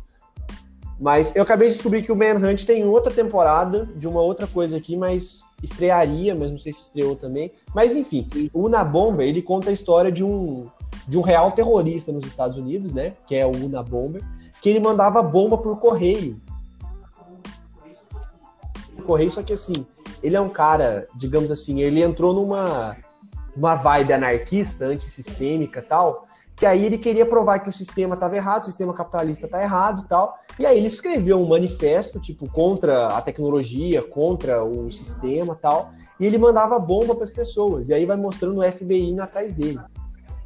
Mas eu acabei de descobrir que o Manhunt tem outra temporada de uma outra coisa aqui, mas estrearia, mas não sei se estreou também. Mas enfim, o Unabomber, ele conta a história de um, de um real terrorista nos Estados Unidos, né, que é o Unabomber, que ele mandava bomba por correio. Correio, só que assim, ele é um cara, digamos assim, ele entrou numa uma vibe anarquista, antissistêmica tal, que aí ele queria provar que o sistema estava errado, o sistema capitalista está errado tal, e aí ele escreveu um manifesto, tipo, contra a tecnologia, contra o sistema tal, e ele mandava bomba para as pessoas, e aí vai mostrando o FBI indo atrás dele.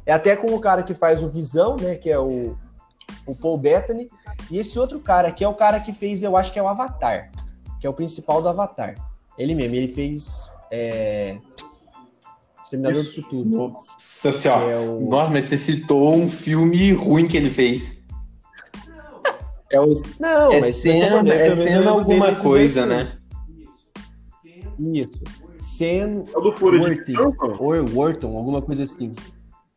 É até com o cara que faz o Visão, né, que é o, o Paul Bettany, e esse outro cara, que é o cara que fez, eu acho que é o Avatar, que é o principal do Avatar. Ele mesmo, ele fez é... Exterminador do. Futuro. Nossa senhora. É o... Nossa, mas você citou um filme ruim que ele fez. É, o, Não, é mas cena, é cena alguma coisa, né? Isso. Sen É o do Fúria de Worthing. Titãs, não? or Worthington, alguma coisa assim.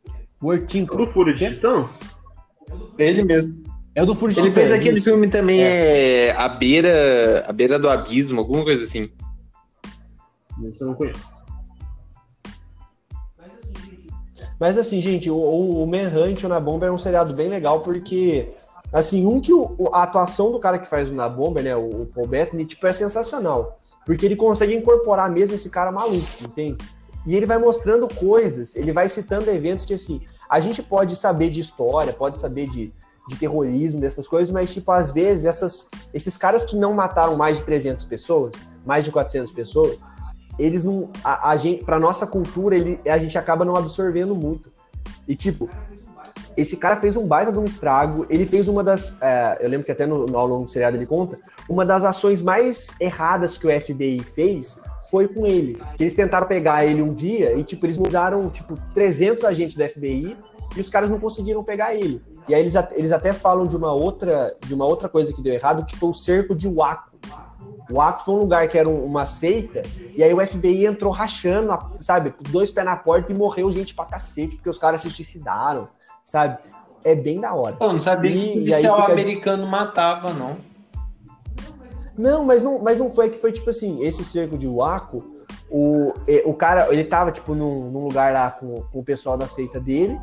É o Worthington. do Fúria de? Titãs? Ele mesmo. É o do de Ele fez Titãs, aquele isso. filme também, é. A Beira. A Beira do Abismo, alguma coisa assim. Esse eu não conheço. Mas assim, gente, o, o, Manhunt, o Na Bomba é um seriado bem legal porque, assim, um que o- a atuação do cara que faz o Na Bomba, né, o, o Paul Bettany, tipo, é sensacional. Porque ele consegue incorporar mesmo esse cara maluco, entende? E ele vai mostrando coisas, ele vai citando eventos que, assim, a gente pode saber de história, pode saber de, de terrorismo, dessas coisas, mas, tipo, às vezes, essas, esses caras que não mataram mais de 300 pessoas, mais de 400 pessoas, eles não. A, a gente, pra nossa cultura, ele, a gente acaba não absorvendo muito. E, tipo, esse cara fez um baita de um estrago. Ele fez uma das. é, eu lembro que até no, no- ao longo do seriado ele conta. Uma das ações mais erradas que o FBI fez foi com ele. Que eles tentaram pegar ele um dia e, tipo, eles mudaram, tipo, 300 agentes do FBI e os caras não conseguiram pegar ele. E aí eles, eles até falam de uma outra de uma outra coisa que deu errado, que foi o cerco de Waco. Waco foi um lugar que era um- uma seita, e aí o FBI entrou rachando, sabe, dois pés na porta e morreu gente pra cacete, porque os caras se suicidaram, sabe? É bem da hora. Eu não sabia E- que o policial fica- americano matava, não. Não, mas não, mas não foi que foi tipo assim, esse cerco de Waco, o, e- o cara, ele tava tipo num, num lugar lá com, com o pessoal da seita dele,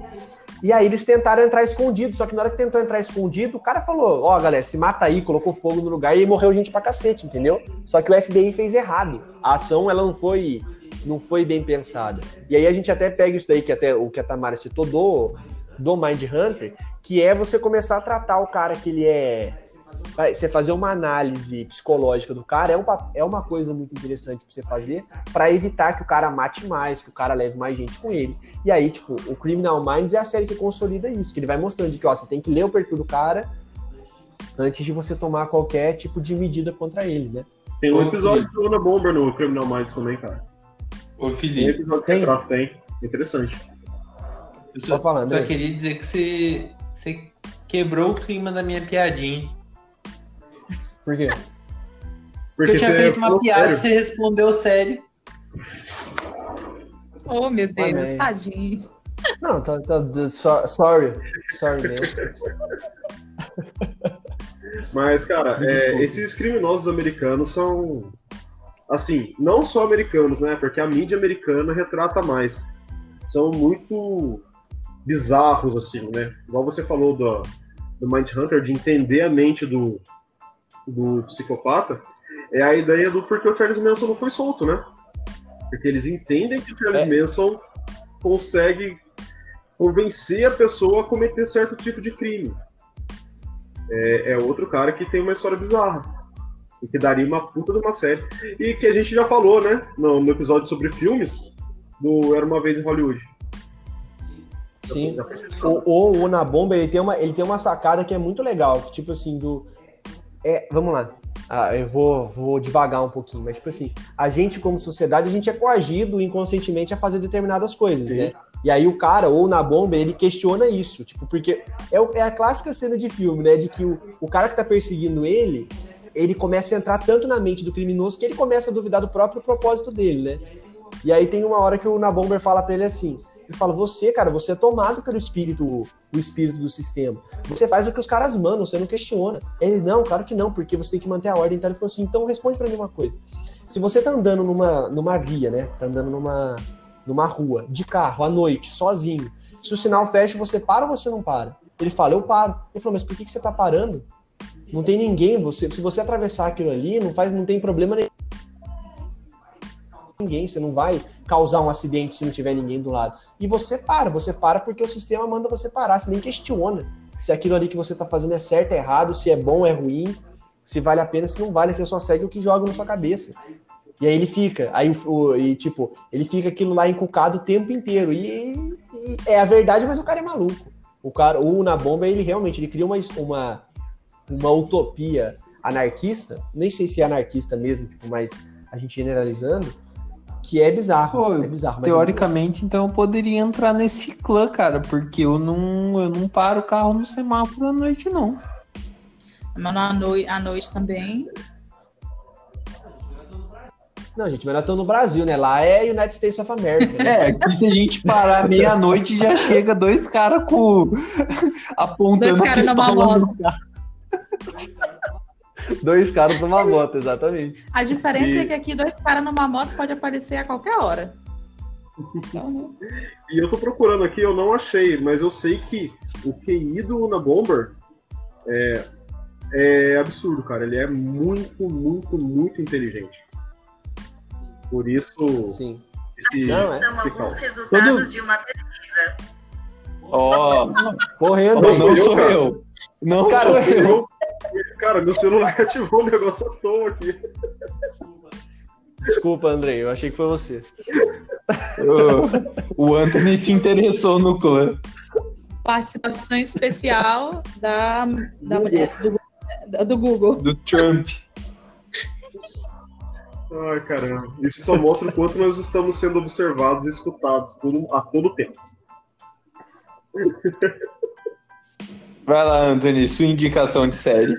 e aí eles tentaram entrar escondido, só que na hora que tentou entrar escondido, o cara falou, ó galera, se mata aí, colocou fogo no lugar e morreu gente pra cacete, entendeu? Só que o FBI fez errado, a ação ela não foi, não foi bem pensada. E aí a gente até pega isso daí, que até o que a Tamara citou do, do Mind Hunter, que é você começar a tratar o cara que ele é você fazer uma análise psicológica do cara é, um, é uma coisa muito interessante pra você fazer para evitar que o cara mate mais, que o cara leve mais gente com ele. E aí, tipo, o Criminal Minds é a série que consolida isso, que ele vai mostrando de que, ó, você tem que ler o perfil do cara antes de você tomar qualquer tipo de medida contra ele, né? Tem um episódio do Ana Bomber no Criminal Minds também, cara. Ô, Tem Felipe, episódio que Tem? retrata, tem. Interessante. Eu só, falando, só queria dizer que você, você quebrou o clima da minha piadinha. Por quê? Porque eu tinha feito uma piada e você respondeu sério. Oh, meu Deus, Amém. tadinho. Não, tá, tá, so- sorry. Sorry, man. Mas, cara, é, esses criminosos americanos são. Assim, não só americanos, né? Porque a mídia americana retrata mais. São muito bizarros, assim, né? Igual você falou do, do Mindhunter, de entender a mente do, do psicopata, é a ideia do porquê o Charles Manson não foi solto, né? Porque eles entendem que o Charles É. Manson consegue convencer a pessoa a cometer certo tipo de crime é, é outro cara que tem uma história bizarra. E que daria uma puta de uma série. E que a gente já falou, né? No, no episódio sobre filmes, do Era Uma Vez em Hollywood. Sim. O, o, o Na Bomba, ele tem, uma, ele tem uma sacada que é muito legal, que tipo assim, do... É, vamos lá. Ah, eu vou, vou devagar um pouquinho, mas tipo assim, a gente como sociedade, a gente é coagido inconscientemente a fazer determinadas coisas, Sim. né? E aí o cara, ou na bomba, ele questiona isso, tipo, porque é, é a clássica cena de filme, né? De que o, o cara que tá perseguindo ele, ele começa a entrar tanto na mente do criminoso que ele começa a duvidar do próprio propósito dele, né? E aí tem uma hora que o Nabomber fala pra ele assim, ele fala, você, cara, você é tomado pelo espírito, o espírito do sistema. Você faz o que os caras mandam, você não questiona. Ele, não, claro que não, porque você tem que manter a ordem. Então ele falou assim, então responde pra mim uma coisa. Se você tá andando numa, numa via, né? Tá andando numa, numa rua, de carro, à noite, sozinho. Se o sinal fecha, você para ou você não para? Ele fala, eu paro. Ele falou, mas por que, que você tá parando? Não tem ninguém, você, se você atravessar aquilo ali, não faz, não tem problema nenhum. Ninguém, você não vai causar um acidente se não tiver ninguém do lado. E você para, você para porque o sistema manda você parar, você nem questiona se aquilo ali que você tá fazendo é certo, é errado, se é bom, é ruim, se vale a pena, se não vale, você só segue o que joga na sua cabeça. E aí ele fica, aí o- e, tipo, ele fica aquilo lá encucado o tempo inteiro. E, e é a verdade, mas o cara é maluco. O cara, o na bomba, ele realmente ele cria uma, uma, uma utopia anarquista, nem sei se é anarquista mesmo, tipo, mas a gente generalizando, que é bizarro. Pô, é bizarro. mas Teoricamente, então eu poderia entrar nesse clã, cara, porque eu não, eu não paro o carro no semáforo à noite, não. Mas à noite, à noite também. Não, gente, mas nós estamos no Brasil, né? Lá é United States of America. né? É, aqui se a gente parar meia-noite, já chega dois caras com. apontando Dois caras a pistola moto. no carro. Dois caras numa moto, exatamente. A diferença E- é que aqui dois caras numa moto pode aparecer a qualquer hora. E eu tô procurando aqui, eu não achei, mas eu sei que o QI do Una Bomber é, é absurdo, cara. Ele é muito, muito, muito inteligente. Por isso, Sim. esse, Não, é. alguns resultados Todo- de uma pesquisa. Ó, Correndo ó, aí. não eu, sou eu. Não Cara, sou eu. Cara, meu celular ativou o negócio à toa aqui. Desculpa, Andrei, eu achei que foi você. O, o Anthony se interessou no clã. Participação especial da, da mulher do, do Google. Do Trump. Ai, caramba. Isso só mostra o quanto nós estamos sendo observados e escutados a todo tempo. Vai lá, Anthony, sua indicação de série.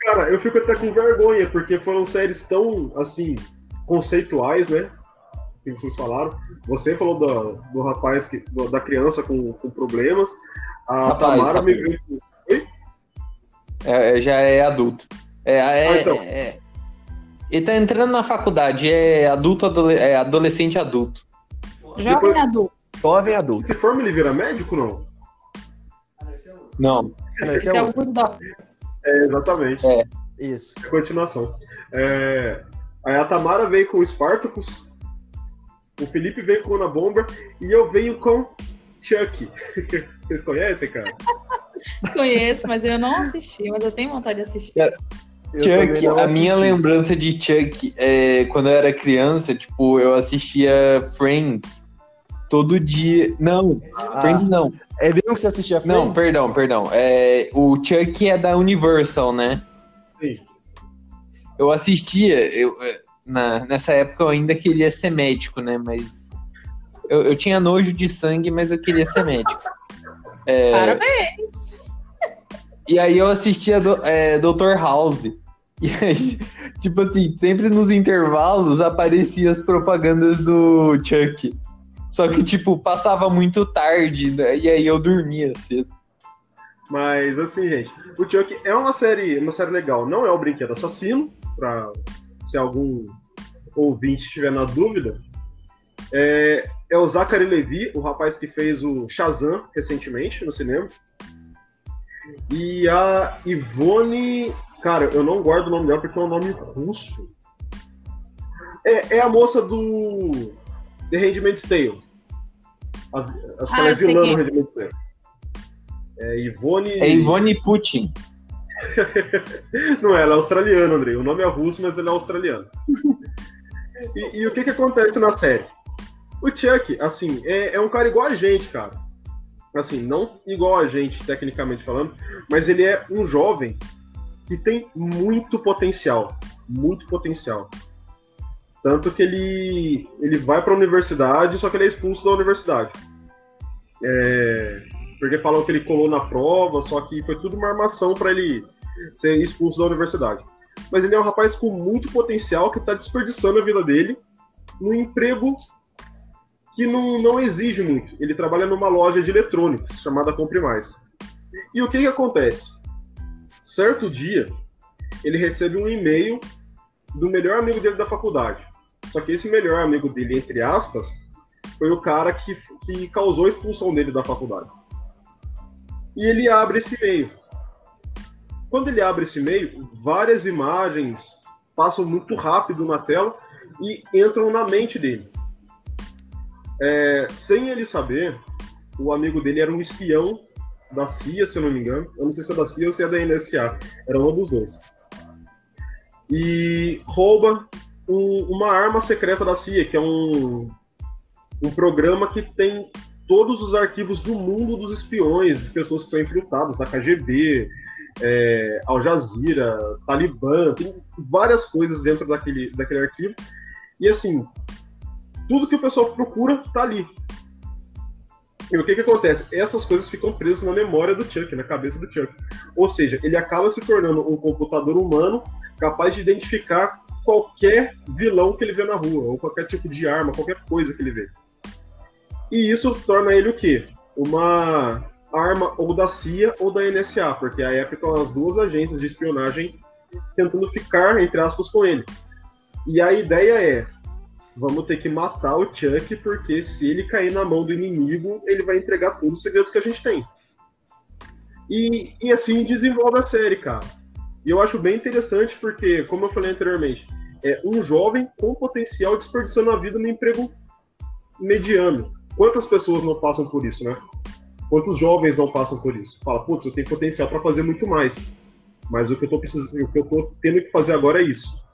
Cara, eu fico até com vergonha, porque foram séries tão, assim, conceituais, né? Que vocês falaram. Você falou do, do rapaz, que, do- da criança com, com problemas. A Rapaz, Tamara me rapaz. veio com. Oi? É, é, já é adulto. É, é, Ah, então. é- ele tá entrando na faculdade, é adulto, é adolescente adulto. Jovem Depois- adulto. Jovem adulto. Se forma, ele vira médico, não? Não. Esse Esse é é o- o Good Doctor. É, exatamente. É. Isso. É continuação. É, aí a Tamara veio com o Spartacus, o Felipe veio com o Ana Bomber e eu venho com Chuck. Vocês conhecem, cara? Conheço, mas eu não assisti, mas eu tenho vontade de assistir. Eu também Chuck, a minha lembrança de Chuck é quando eu era criança, tipo, eu assistia Friends todo dia. Não, Ah, Friends não. É mesmo que você assistia Friends? Não, perdão, perdão. É, o Chuck é da Universal, né? Sim. Eu assistia, eu, é, na, nessa época eu ainda queria ser médico, né? Mas eu, eu tinha nojo de sangue, mas eu queria ser médico. É, Parabéns. E aí eu assistia do, é, Dr. House. E aí, tipo assim, sempre nos intervalos aparecia as propagandas do Chuck. Só que, tipo, passava muito tarde, né? e aí eu dormia cedo. Mas assim, gente, o Chuck é uma série, uma série legal. Não é o Brinquedo Assassino, pra se algum ouvinte estiver na dúvida. É, é o Zachary Levi, o rapaz que fez o Shazam recentemente no cinema. E a Ivone. Cara, eu não guardo o nome dela porque é um nome russo. É, é a moça do The Handmaid's Tale. A, acho que Ah, ela é vilã no é. Handmaid's Tale. É Ivone. É Ivone Putin. Não, ela é australiana, Andrei. O nome é russo, mas ele é australiano. E, e o que que acontece na série? O Chuck, assim, é, é um cara igual a gente, cara. Assim, não igual a gente, tecnicamente falando, mas ele é um jovem que tem muito potencial, muito potencial. Tanto que ele, ele vai para a universidade, só que ele é expulso da universidade. É, porque falou que ele colou na prova, só que foi tudo uma armação para ele ser expulso da universidade. Mas ele é um rapaz com muito potencial que está desperdiçando a vida dele num emprego que não, não exige muito. Ele trabalha numa loja de eletrônicos chamada Compre Mais. E o que, que acontece? Certo dia, ele recebe um e-mail do melhor amigo dele da faculdade. Só que esse melhor amigo dele, entre aspas, foi o cara que, que causou a expulsão dele da faculdade. E ele abre esse e-mail. Quando ele abre esse e-mail, várias imagens passam muito rápido na tela e entram na mente dele. É, sem ele saber, o amigo dele era um espião da CIA, se eu não me engano. Eu não sei se é da CIA ou se é da NSA. Era um dos dois. E rouba um, uma arma secreta da CIA, que é um, um programa que tem todos os arquivos do mundo dos espiões, de pessoas que são infiltradas, da KGB, é, Al Jazeera, Talibã, tem várias coisas dentro daquele, daquele arquivo. E assim, tudo que o pessoal procura tá ali. E o que que acontece? Essas coisas ficam presas na memória do Chuck, na cabeça do Chuck. Ou seja, ele acaba se tornando um computador humano capaz de identificar qualquer vilão que ele vê na rua, ou qualquer tipo de arma, qualquer coisa que ele vê. E isso torna ele o quê? Uma arma ou da CIA ou da NSA, porque a época são as duas agências de espionagem tentando ficar, entre aspas, com ele. E a ideia é: vamos ter que matar o Chuck, porque se ele cair na mão do inimigo, ele vai entregar todos os segredos que a gente tem. E, e assim desenvolve a série, cara. E eu acho bem interessante porque, como eu falei anteriormente, é um jovem com potencial desperdiçando a vida no emprego mediano. Quantas pessoas não passam por isso, né? Quantos jovens não passam por isso? Fala, putz, eu tenho potencial para fazer muito mais. Mas o que eu tô precisando, o que eu tô tendo que fazer agora é isso.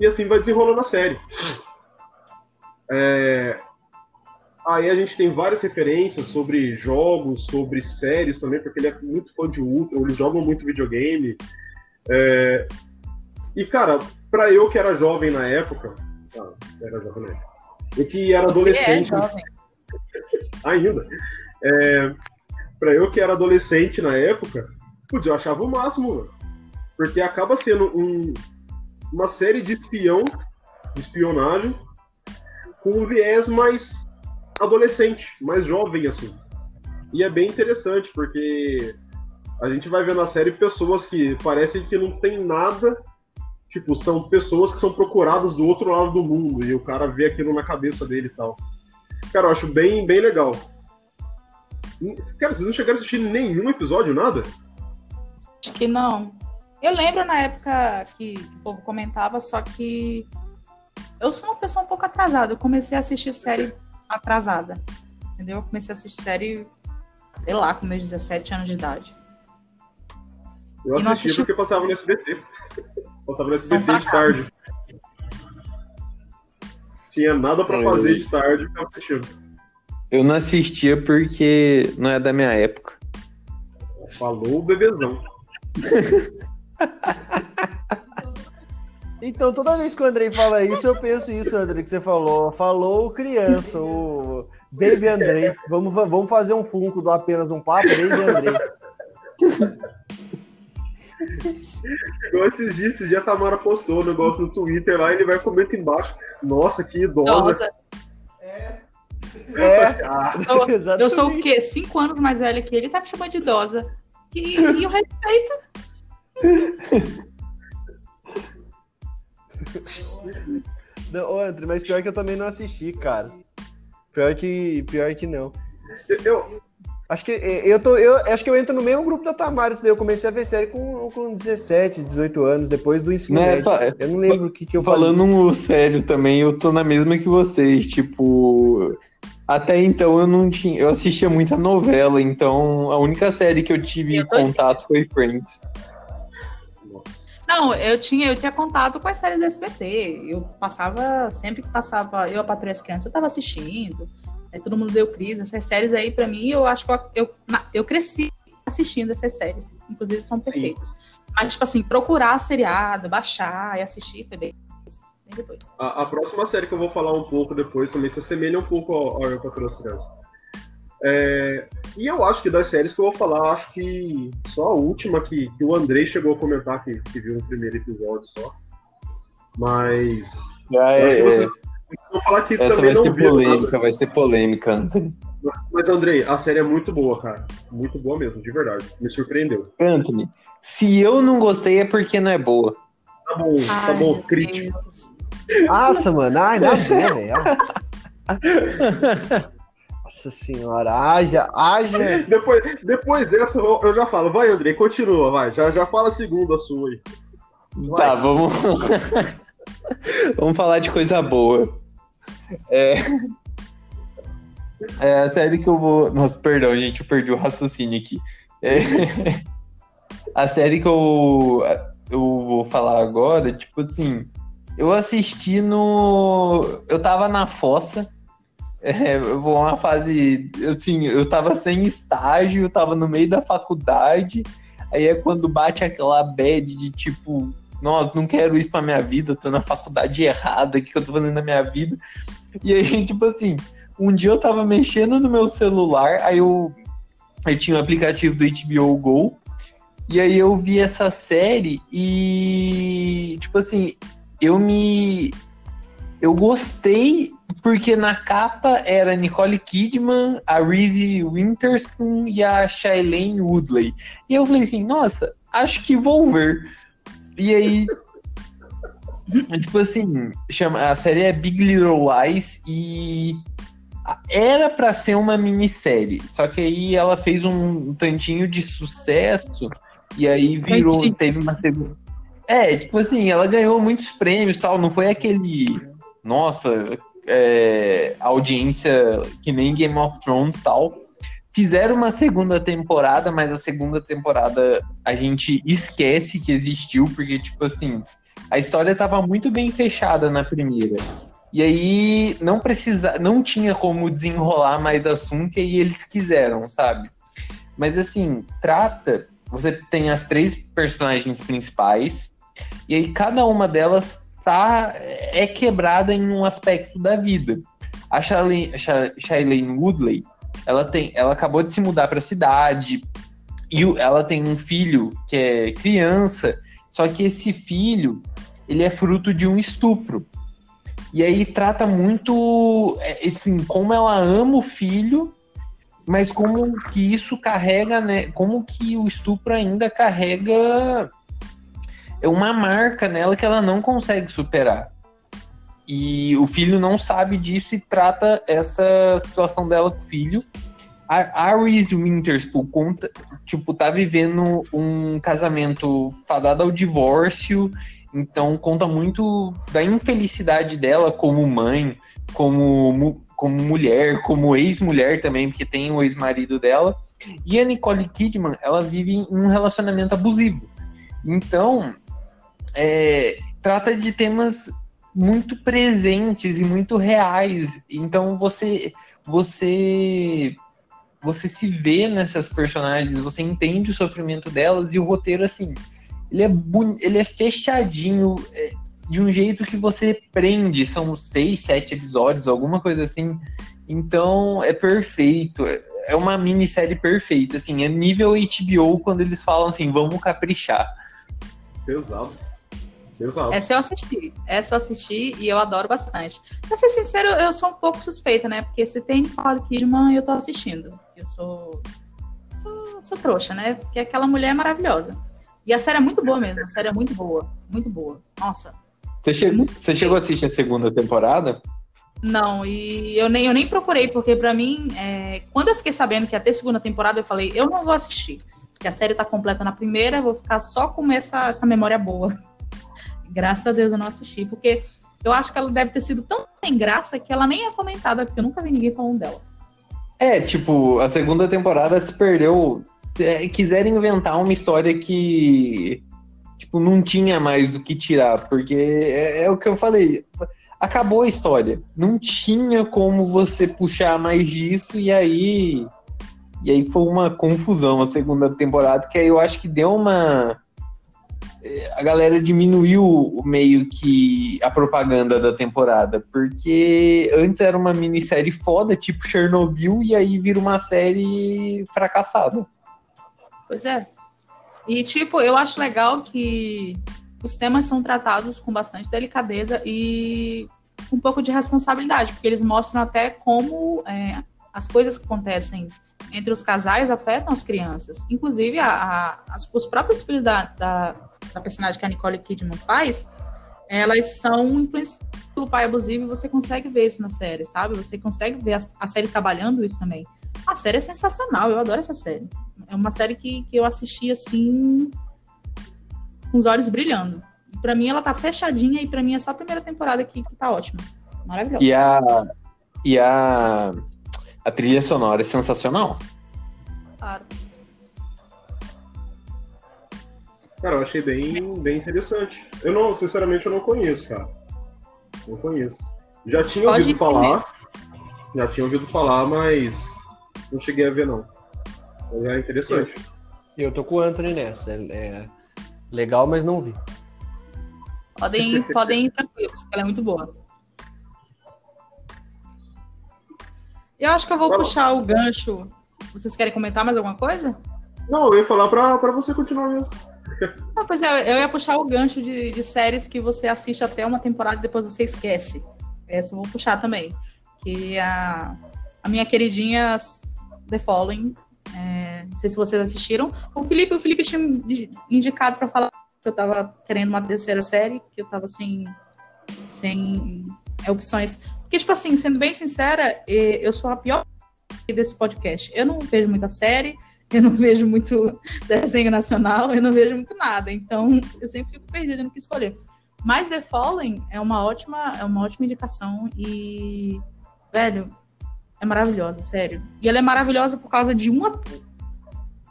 E assim vai desenrolando a série. É... Aí a gente tem várias referências sobre jogos, sobre séries também, porque ele é muito fã de Ultra, eles jogam muito videogame. É... E, cara, pra eu que era jovem na época. Ah, era jovem na época. E que era Você adolescente. é ainda. É, pra eu que era adolescente na época, putz, eu achava o máximo, mano. Porque acaba sendo um, uma série de espião, de espionagem, com um viés mais adolescente, mais jovem, assim. E é bem interessante, porque a gente vai ver na série pessoas que parecem que não tem nada. Tipo, são pessoas que são procuradas do outro lado do mundo e o cara vê aquilo na cabeça dele e tal. Cara, eu acho bem, bem legal. Cara, vocês não chegaram a assistir nenhum episódio, nada? Acho que não. Eu lembro na época que, que o povo comentava, só que eu sou uma pessoa um pouco atrasada. Eu comecei a assistir série atrasada. Entendeu? Eu comecei a assistir série, sei lá, com meus 17 anos de idade. Eu assisti assistiu? porque passava no SBT. Passava no SBT de tarde. Tinha nada pra fazer de tarde, eu ficava assistindo. Eu não assistia porque não é da minha época. Falou o bebezão. Então, toda vez que o Andrei fala isso, eu penso isso, Andrei, que você falou. Falou criança, o Baby Andrei. Vamos, vamos fazer um funko do apenas um papo, Baby Andrei. Igual esses dias, esses dias a Tamara postou um negócio no Twitter lá e ele vai comentar embaixo. Nossa, que idosa. Nossa, É, Ah, eu, exatamente. eu sou o quê? Cinco anos mais velha que ele, tá me chamando de idosa. E, e eu respeito. Não, ô, André, mas pior que eu também não assisti, cara. Pior que, pior que não. eu, Acho que é, eu tô, eu acho que eu entro no mesmo grupo da Tamara, daí eu comecei a ver série com, com 17, 18 anos, depois do ensino Né, médio. fa- Eu não lembro o que, que eu Falando um sério também, eu tô na mesma que vocês, tipo. Até então eu não tinha. Eu assistia muita novela, então a única série que eu tive Eu tô- contato foi Friends. nossa. Não, eu tinha, eu tinha contato com as séries do SBT. Eu passava, sempre que passava Eu, a Patrulha e as Crianças, eu tava assistindo. Aí todo mundo deu crise. Essas séries aí, pra mim, eu acho que eu, eu, cresci assistindo essas séries. Inclusive, são perfeitos. Mas, tipo assim, procurar seriado, baixar e assistir foi bem, bem depois. A, a, próxima série que eu vou falar um pouco depois também se assemelha um pouco ao, ao Eu Patrulho as Crianças. É, e eu acho que das séries que eu vou falar, acho que só a última que, que o Andrei chegou a comentar que, que viu um primeiro episódio só. Mas. Ah, é, vocês vão falar que Essa também vai não ser viu polêmica, nada. vai ser polêmica, Anthony. Mas, Andrei, a série é muito boa, cara. Muito boa mesmo, de verdade. Me surpreendeu. Anthony, se eu não gostei é porque não é boa. Tá bom, tá Ai, bom, meu crítico. Nossa, mano. Ai, ver, velho. Nossa senhora. Haja, haja. Depois, depois dessa, eu eu já falo. Vai, Andrei, continua, vai. Já, já fala a segunda sua aí. Tá, vamos. vamos falar de coisa boa. É... é a série que eu vou. Nossa, perdão, gente, eu perdi o raciocínio aqui. É... A série que eu, eu vou falar agora, tipo assim, eu assisti no. Eu tava na fossa. É, uma fase. Assim, eu tava sem estágio, eu tava no meio da faculdade. Aí é quando bate aquela bad de tipo, nossa, não quero isso pra minha vida, tô na faculdade errada, o que, que eu tô fazendo na minha vida? E aí, tipo assim, um dia eu tava mexendo no meu celular, aí eu, eu tinha o aplicativo do HBO Go, e aí eu vi essa série e, tipo assim, eu me. Eu gostei porque na capa era Nicole Kidman, a Reese Witherspoon e a Shailene Woodley. E eu falei assim, nossa, acho que vou ver. E aí, tipo assim, chama, a série é Big Little Lies e era pra ser uma minissérie, só que aí ela fez um tantinho de sucesso e aí virou, teve uma segunda. É, tipo assim, ela ganhou muitos prêmios e tal, não foi aquele, nossa, é, audiência que nem Game of Thrones e tal. Fizeram uma segunda temporada, mas a segunda temporada a gente esquece que existiu, porque, tipo assim, a história tava muito bem fechada na primeira. E aí não precisa, não tinha como desenrolar mais assunto e aí eles quiseram, sabe? Mas assim, trata, você tem as três personagens principais e aí cada uma delas tá é quebrada em um aspecto da vida. A Shailene, Sha- Shailene Woodley, ela tem, ela acabou de se mudar para a cidade e ela tem um filho que é criança, só que esse filho ele é fruto de um estupro. E aí trata muito, é, assim, como ela ama o filho, mas como que isso carrega, né? Como que o estupro ainda carrega é uma marca nela que ela não consegue superar. E o filho não sabe disso e trata essa situação dela com o filho. A, a Reese Witherspoon conta, tipo, tá vivendo um casamento fadado ao divórcio, então conta muito da infelicidade dela como mãe, como, como mulher, como ex-mulher também, porque tem o ex-marido dela. E a Nicole Kidman, ela vive em um relacionamento abusivo. Então, é, trata de temas muito presentes e muito reais. Então você você você se vê nessas personagens, você entende o sofrimento delas e o roteiro assim, ele é ele é fechadinho é, de um jeito que você prende, são seis, sete episódios, alguma coisa assim. Então é perfeito, é- é uma minissérie perfeita, assim, é nível HBO quando eles falam assim, vamos caprichar. Pesado. Pesado. Essa eu assisti. Essa eu assisti e eu adoro bastante. Pra ser sincero, eu sou um pouco suspeita, né? Porque se tem Nicole Kidman, eu tô assistindo. Eu sou. Sou, sou trouxa, né? Porque aquela mulher é maravilhosa. E a série é muito boa mesmo. A série é muito boa. Muito boa. Nossa. Você, che- você chegou a assistir a segunda temporada? Não, e eu nem, eu nem procurei, porque pra mim, é, quando eu fiquei sabendo que ia ter segunda temporada, eu falei, eu não vou assistir. Porque a série tá completa na primeira, eu vou ficar só com essa, essa memória boa. Graças a Deus eu não assisti, porque eu acho que ela deve ter sido tão sem graça que ela nem é comentada, porque eu nunca vi ninguém falando dela. É, tipo, a segunda temporada se perdeu. é, quiseram inventar uma história que, tipo, não tinha mais do que tirar, porque é, é o que eu falei. Acabou a história. Não tinha como você puxar mais disso, e aí E aí foi uma confusão a segunda temporada, que aí eu acho que deu uma. A galera diminuiu meio que a propaganda da temporada, porque antes era uma minissérie foda, tipo Chernobyl, e aí vira uma série fracassada. Pois é. E, tipo, eu acho legal que os temas são tratados com bastante delicadeza e um pouco de responsabilidade, porque eles mostram até como é, as coisas que acontecem entre os casais afetam as crianças. Inclusive, a, a, as, os próprios filhos da, da, da, personagem que a Nicole Kidman faz, elas são influenciadas pelo pai abusivo e você consegue ver isso na série, sabe? Você consegue ver a, a, série trabalhando isso também. A série é sensacional, eu adoro essa série. É uma série que, que eu assisti assim, com os olhos brilhando. Para mim, ela tá fechadinha e para mim é só a primeira temporada que, que tá ótima. Maravilhosa. E a. E a a trilha sonora é sensacional. Claro. Cara, eu achei bem, bem interessante. Eu não, sinceramente, eu não conheço, cara. Não conheço. Já tinha Pode ouvido falar. Já tinha ouvido falar, mas não cheguei a ver, não. Mas é interessante. Eu, eu tô com o Anthony nessa. É, é legal, mas não vi. Podem, podem ir tranquilos, ela é muito boa. Eu acho que eu vou puxar o gancho. Vocês querem comentar mais alguma coisa? Não, eu ia falar pra, pra você continuar mesmo. Não, pois é, eu ia puxar o gancho de, de séries que você assiste até uma temporada e depois você esquece. Essa eu vou puxar também. Que a, a minha queridinha The Fallen. É, não sei se vocês assistiram. O Felipe, o Felipe tinha indicado para falar que eu tava querendo uma terceira série, que eu tava sem, sem opções. Porque, tipo assim, sendo bem sincera, eu sou a pior desse podcast. Eu não vejo muita série, eu não vejo muito desenho nacional, eu não vejo muito nada. Então, eu sempre fico perdida no que escolher. Mas The Fallen é uma ótima, é uma ótima indicação e, velho, é maravilhosa, sério. E ela é maravilhosa por causa de um ator,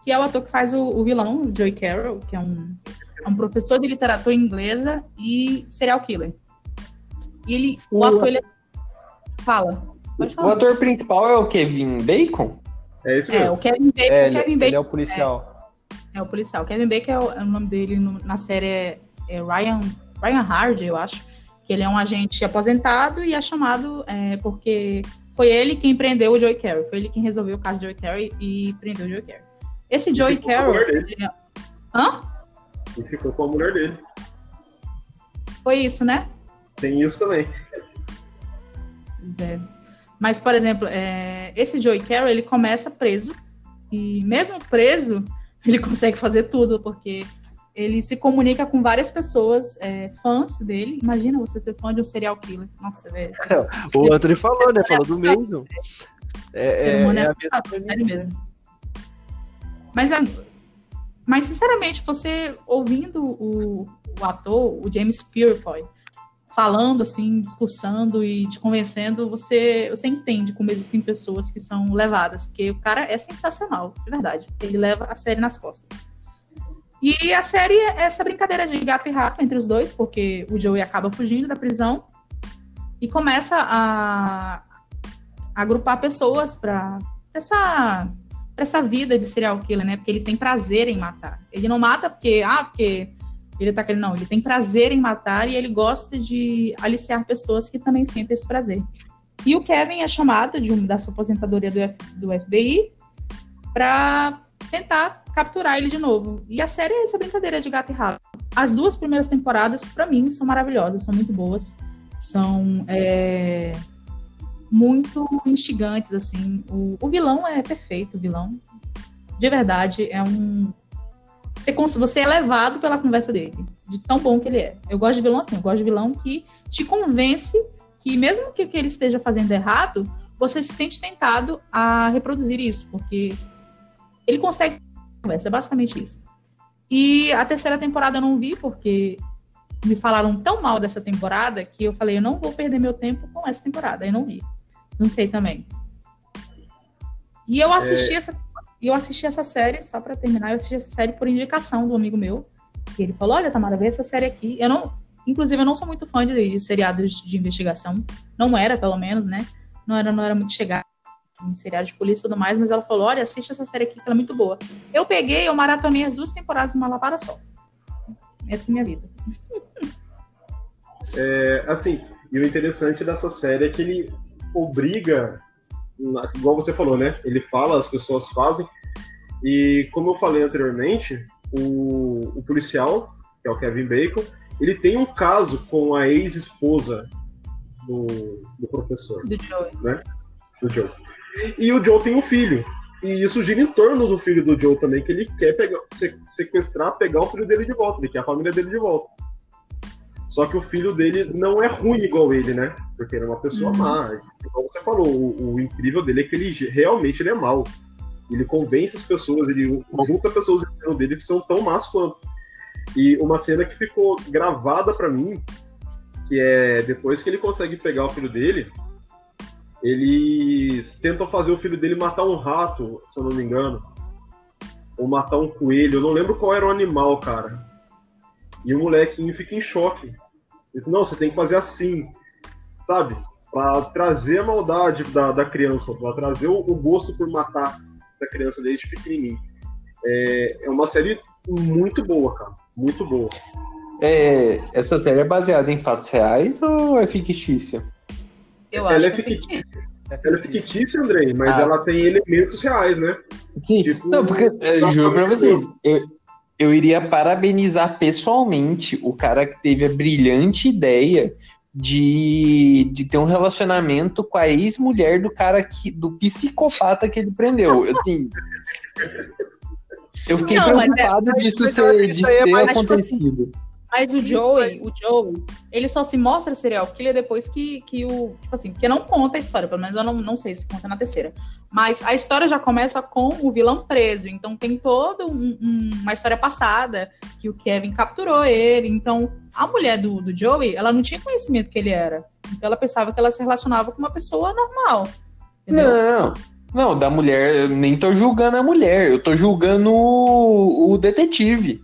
que é o ator que faz o, o vilão, o Joey Carroll, que é um, é um professor de literatura inglesa e serial killer. E ele, o, o ator, ele Fala. O ator principal é o Kevin Bacon? É isso mesmo. É, o Kevin Bacon. É, o Kevin ele, Bacon ele é o policial. É, é, o policial. Kevin Bacon é o, é o nome dele no, na série é, é, Ryan, Ryan Hard, eu acho. Que ele é um agente aposentado e é chamado é, porque foi ele quem prendeu o Joey Carey. Foi ele quem resolveu o caso de Joey Carey e prendeu o Joey Carey. Esse Joey Carey. É... Hã? E ficou com a mulher dele. Foi isso, né? Tem isso também. É. Mas, por exemplo, é, esse Joey Carroll, ele começa preso, e mesmo preso, ele consegue fazer tudo, porque ele se comunica com várias pessoas, é, fãs dele. Imagina você ser fã de um serial killer. Nossa, velho. o Anthony falou, né? Falou do mesmo. É, é, é, é sério mesmo. Mas, é, mas, sinceramente, você ouvindo o, o ator, o James Purefoy, falando, assim, discursando e te convencendo, você, você entende como existem pessoas que são levadas, porque o cara é sensacional, de verdade. Ele leva a série nas costas. E a série é essa brincadeira de gato e rato entre os dois, porque o Joey acaba fugindo da prisão e começa a, a agrupar pessoas para essa pra essa vida de serial killer, né? Porque ele tem prazer em matar. Ele não mata porque, ah, porque ele tá querendo, não, ele tem prazer em matar e ele gosta de aliciar pessoas que também sentem esse prazer. E o Kevin é chamado de da sua aposentadoria do, F, do FBI para tentar capturar ele de novo. E a série é essa brincadeira de gato e rato. As duas primeiras temporadas, para mim, são maravilhosas, são muito boas, são é, muito instigantes, assim. O, o vilão é perfeito, o vilão. De verdade, é um, você, você é levado pela conversa dele, de tão bom que ele é. Eu gosto de vilão assim, eu gosto de vilão que te convence que, mesmo que o que ele esteja fazendo errado, você se sente tentado a reproduzir isso, porque ele consegue conversa, é basicamente isso. E a terceira temporada eu não vi, porque me falaram tão mal dessa temporada que eu falei, eu não vou perder meu tempo com essa temporada, eu não vi. Não sei também. E eu assisti é... essa e eu assisti essa série, só para terminar, eu assisti essa série por indicação do amigo meu. E ele falou: Olha, Tamara, vê essa série aqui. Eu não, inclusive, eu não sou muito fã de, de seriados de investigação. Não era, pelo menos, né? Não era, não era muito chegado. em seriado de polícia e tudo mais, mas ela falou: olha, assiste essa série aqui que ela é muito boa. Eu peguei, eu maratonei as duas temporadas numa lavada só. Essa é a minha vida. É, assim, e o interessante dessa série é que ele obriga, igual você falou, né? Ele fala, as pessoas fazem. E como eu falei anteriormente, o, o policial, que é o Kevin Bacon, ele tem um caso com a ex-esposa do, do professor. Do Joey. Né? Do Joe. E o Joe tem um filho. E isso gira em torno do filho do Joe também, que ele quer pegar, sequestrar, pegar o filho dele de volta, ele quer a família dele de volta. Só que o filho dele não é ruim igual ele, né? Porque ele é uma pessoa uhum. má. Como você falou, o, o, incrível dele é que ele realmente ele é mau. Ele convence as pessoas, ele junta pessoas dele que são tão más quanto. E uma cena que ficou gravada para mim, que é depois que ele consegue pegar o filho dele, eles tentam fazer o filho dele matar um rato, se eu não me engano. Ou matar um coelho, eu não lembro qual era o animal, cara. E o molequinho fica em choque. Diz, não, você tem que fazer assim, sabe? Pra trazer a maldade da, da criança, pra trazer o, o gosto por matar da criança desde pequenininho. É, é uma série muito boa, cara. Muito boa. É, essa série é baseada em fatos reais ou é fictícia? Eu ela acho é fictícia. Ela é fictícia, Andrei, mas ah. ela tem elementos reais, né? Sim, tipo, não, porque eu juro pra vocês, eu, eu iria parabenizar pessoalmente o cara que teve a brilhante ideia de, de ter um relacionamento com a ex-mulher do cara que, do psicopata que ele prendeu. Assim, eu fiquei não, é- preocupado é, disso ser, de ter acontecido. Tipo assim, mas o Joey, o Joey, ele só se mostra serial killer depois que, que o. Tipo assim, porque não conta a história, pelo menos eu não, não sei se conta na terceira. Mas a história já começa com o vilão preso. Então tem toda um, um, uma história passada que o Kevin capturou ele. Então a mulher do, do Joey, ela não tinha conhecimento que ele era. Então ela pensava que ela se relacionava com uma pessoa normal. Entendeu? Não. Não, da mulher, eu nem tô julgando a mulher, eu tô julgando o, o detetive.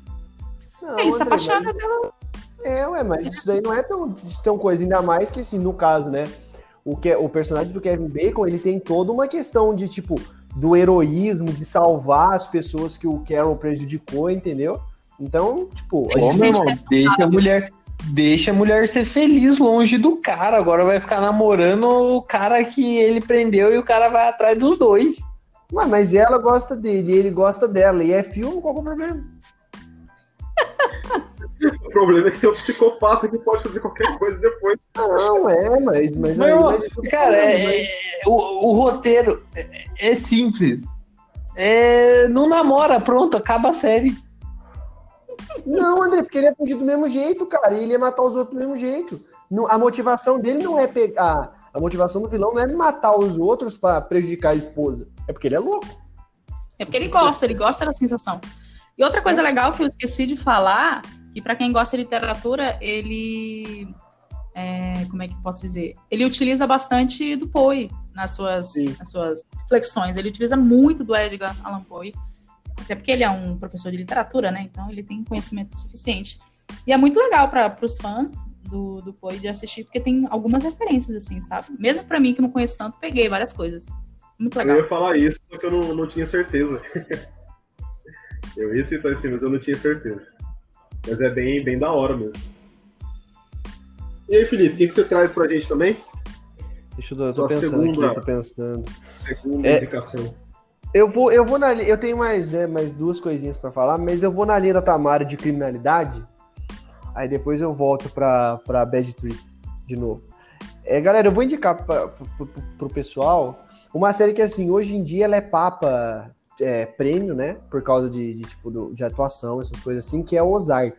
Não, ele se apaixona mas... pela. É, ué, mas isso daí não é tão, tão coisa, ainda mais que assim, no caso, né? O, que, o personagem do Kevin Bacon, ele tem toda uma questão de, tipo, do heroísmo, de salvar as pessoas que o Carol prejudicou, entendeu? Então, tipo. Ô, meu irmão, deixa a mulher. Deixa a mulher ser feliz longe do cara. Agora vai ficar namorando o cara que ele prendeu e o cara vai atrás dos dois. Mas, mas ela gosta dele, ele gosta dela. E é filme, qual é o problema? O problema é que tem um psicopata que pode fazer qualquer coisa depois. Não, é, mas. mas, aí, mas cara, é, é, o, o roteiro é, é simples. É, não namora, pronto, acaba a série. Não, André, porque ele ia fugir do mesmo jeito, cara. E ele ia matar os outros do mesmo jeito. A motivação dele não é pegar. A motivação do vilão não é matar os outros para prejudicar a esposa. É porque ele é louco. É porque ele gosta, ele gosta da sensação. E outra coisa legal que eu esqueci de falar, que para quem gosta de literatura, ele é, como é que posso dizer? Ele utiliza bastante do Poe nas suas, nas suas reflexões. Ele utiliza muito do Edgar Allan Poe, até porque ele é um professor de literatura, né? Então ele tem conhecimento suficiente. E é muito legal para os fãs do, do Poe de assistir, porque tem algumas referências, assim, sabe? Mesmo para mim que não conheço tanto, peguei várias coisas. Muito legal. Eu ia falar isso, só que eu não, não tinha certeza. Eu ia citar assim, mas eu não tinha certeza. Mas é bem, bem da hora mesmo. E aí, Felipe, o que, que você traz pra gente também? Deixa eu, eu tô pensando segunda, aqui, tô pensando. Segunda é, indicação. Eu vou, eu vou na eu tenho mais, né, mais duas coisinhas para falar, mas eu vou na linha da Tamara de criminalidade. Aí depois eu volto pra, pra Bad Trip de novo. É, galera, eu vou indicar pra, pro, pro, pro pessoal uma série que, assim, hoje em dia ela é papa é, prêmio, né? Por causa de, de tipo, do, de atuação, essas coisas assim, que é o Ozark.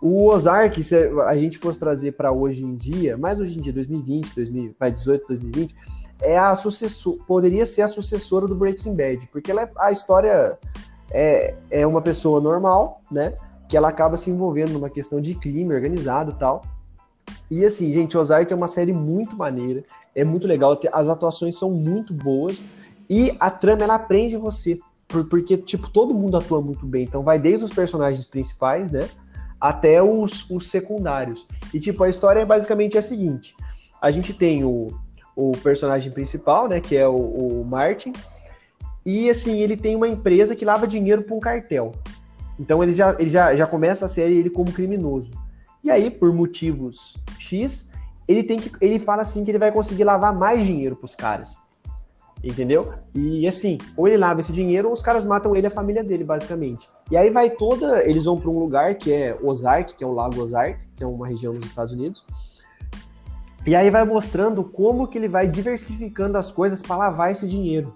O Ozark, se a gente fosse trazer para hoje em dia, mais hoje em dia, 2020, 2018, 2020, é a sucessor, poderia ser a sucessora do Breaking Bad, porque ela é, a história é, é uma pessoa normal, né? Que ela acaba se envolvendo numa questão de crime organizado tal. E assim, gente, Ozark é uma série muito maneira, é muito legal, as atuações são muito boas e a trama, ela aprende você. Porque, tipo, todo mundo atua muito bem. Então, vai desde os personagens principais, né? Até os, os secundários. E, tipo, a história é basicamente a seguinte: a gente tem o, o, personagem principal, né, que é o, o Martin. E assim, ele tem uma empresa que lava dinheiro para um cartel. Então ele já, ele já, já começa a série ele como criminoso. E aí, por motivos X, ele tem que. Ele fala assim que ele vai conseguir lavar mais dinheiro para os caras. Entendeu? E assim, ou ele lava esse dinheiro ou os caras matam ele e a família dele, basicamente. E aí vai toda. Eles vão para um lugar que é Ozark, que é o Lago Ozark, que é uma região nos Estados Unidos. E aí vai mostrando como que ele vai diversificando as coisas para lavar esse dinheiro.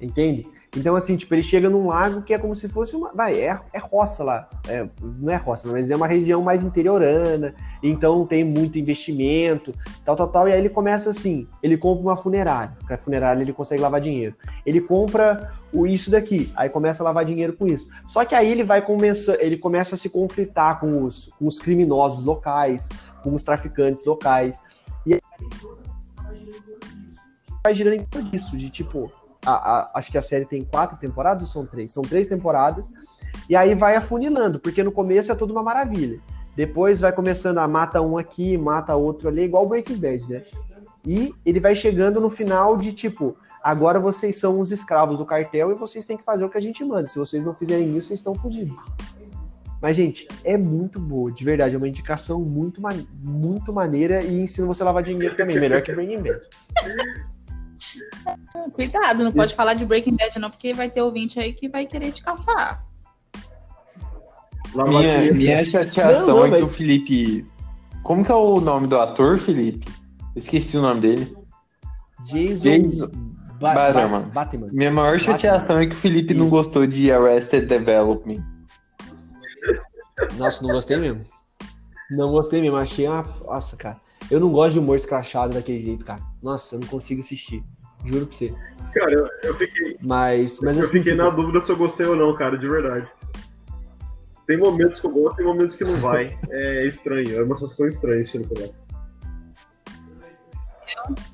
Entende? Então, assim, tipo, ele chega num lago que é como se fosse uma. Vai, é, é roça lá. É, não é roça, mas é uma região mais interiorana, então tem muito investimento, tal, tal, tal. E aí ele começa assim: ele compra uma funerária, porque a funerária ele consegue lavar dinheiro. Ele compra o isso daqui, aí começa a lavar dinheiro com isso. Só que aí ele vai começar, ele começa a se conflitar com os, com os criminosos locais, com os traficantes locais. E aí vai girando em torno disso, de tipo, a, a, acho que a série tem quatro temporadas ou são três? São três temporadas. E aí vai afunilando, porque no começo é tudo uma maravilha. Depois vai começando a mata um aqui, mata outro ali, igual o Breaking Bad, né? E ele vai chegando no final de tipo, agora vocês são os escravos do cartel e vocês têm que fazer o que a gente manda. Se vocês não fizerem isso, vocês estão fodidos. Mas, gente, é muito boa, de verdade. É uma indicação muito, muito maneira e ensina você a lavar dinheiro também. Melhor que Breaking Bad. Cuidado, não pode falar de Breaking Bad, não, porque vai ter ouvinte aí que vai querer te caçar. Minha, minha chateação não, não, é mas... que o Felipe. Como que é o nome do ator, Felipe? Esqueci o nome dele. Jason, Jason... Ba Batman. Batman. Minha maior chateação Batman. é que o Felipe Isso. não gostou de Arrested Development. Nossa, não gostei mesmo. Não gostei mesmo, achei uma. Nossa, cara. Eu não gosto de humor escrachado daquele jeito, cara. Nossa, eu não consigo assistir. Juro pra você. Cara, eu, eu fiquei. Mas, mas eu assim, fiquei na dúvida se eu gostei ou não, cara, de verdade. Tem momentos que eu gosto, tem momentos que não vai. É estranho, é uma sensação estranha esse filme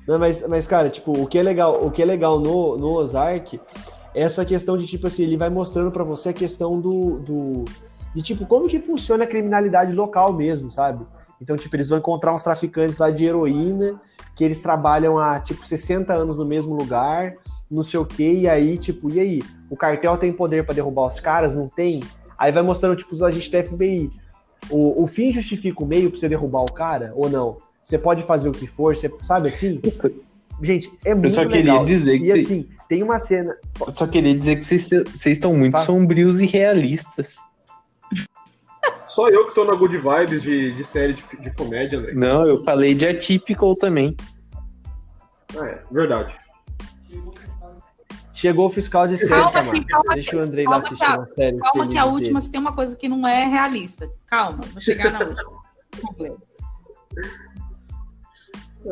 Não, mas, mas, cara, tipo, o que é legal, o que é legal no, no Ozark é essa questão de, tipo assim, ele vai mostrando para você a questão do, do. de tipo, como que funciona a criminalidade local mesmo, sabe? Então, tipo, eles vão encontrar uns traficantes lá de heroína, que eles trabalham há, tipo, 60 anos no mesmo lugar, não sei o quê, e aí, tipo, e aí? O cartel tem poder para derrubar os caras? Não tem? Aí vai mostrando, tipo, os agentes da FBI. O, o fim justifica o meio pra você derrubar o cara, ou não? Você pode fazer o que for, você sabe assim? Gente, é muito legal. Eu só queria legal. dizer que. E assim, tem uma cena. Eu só queria dizer que vocês, vocês estão muito sombrios e realistas. Só eu que tô na good vibes de, de série de, de comédia, né? Não, eu falei de atypical também. Ah, é, verdade. Chegou o fiscal de calma, sexta, mano. Calma, Deixa o Andrei lá assistir a, uma série. Calma que a última se tem uma coisa que não é realista. Calma, vou chegar na última.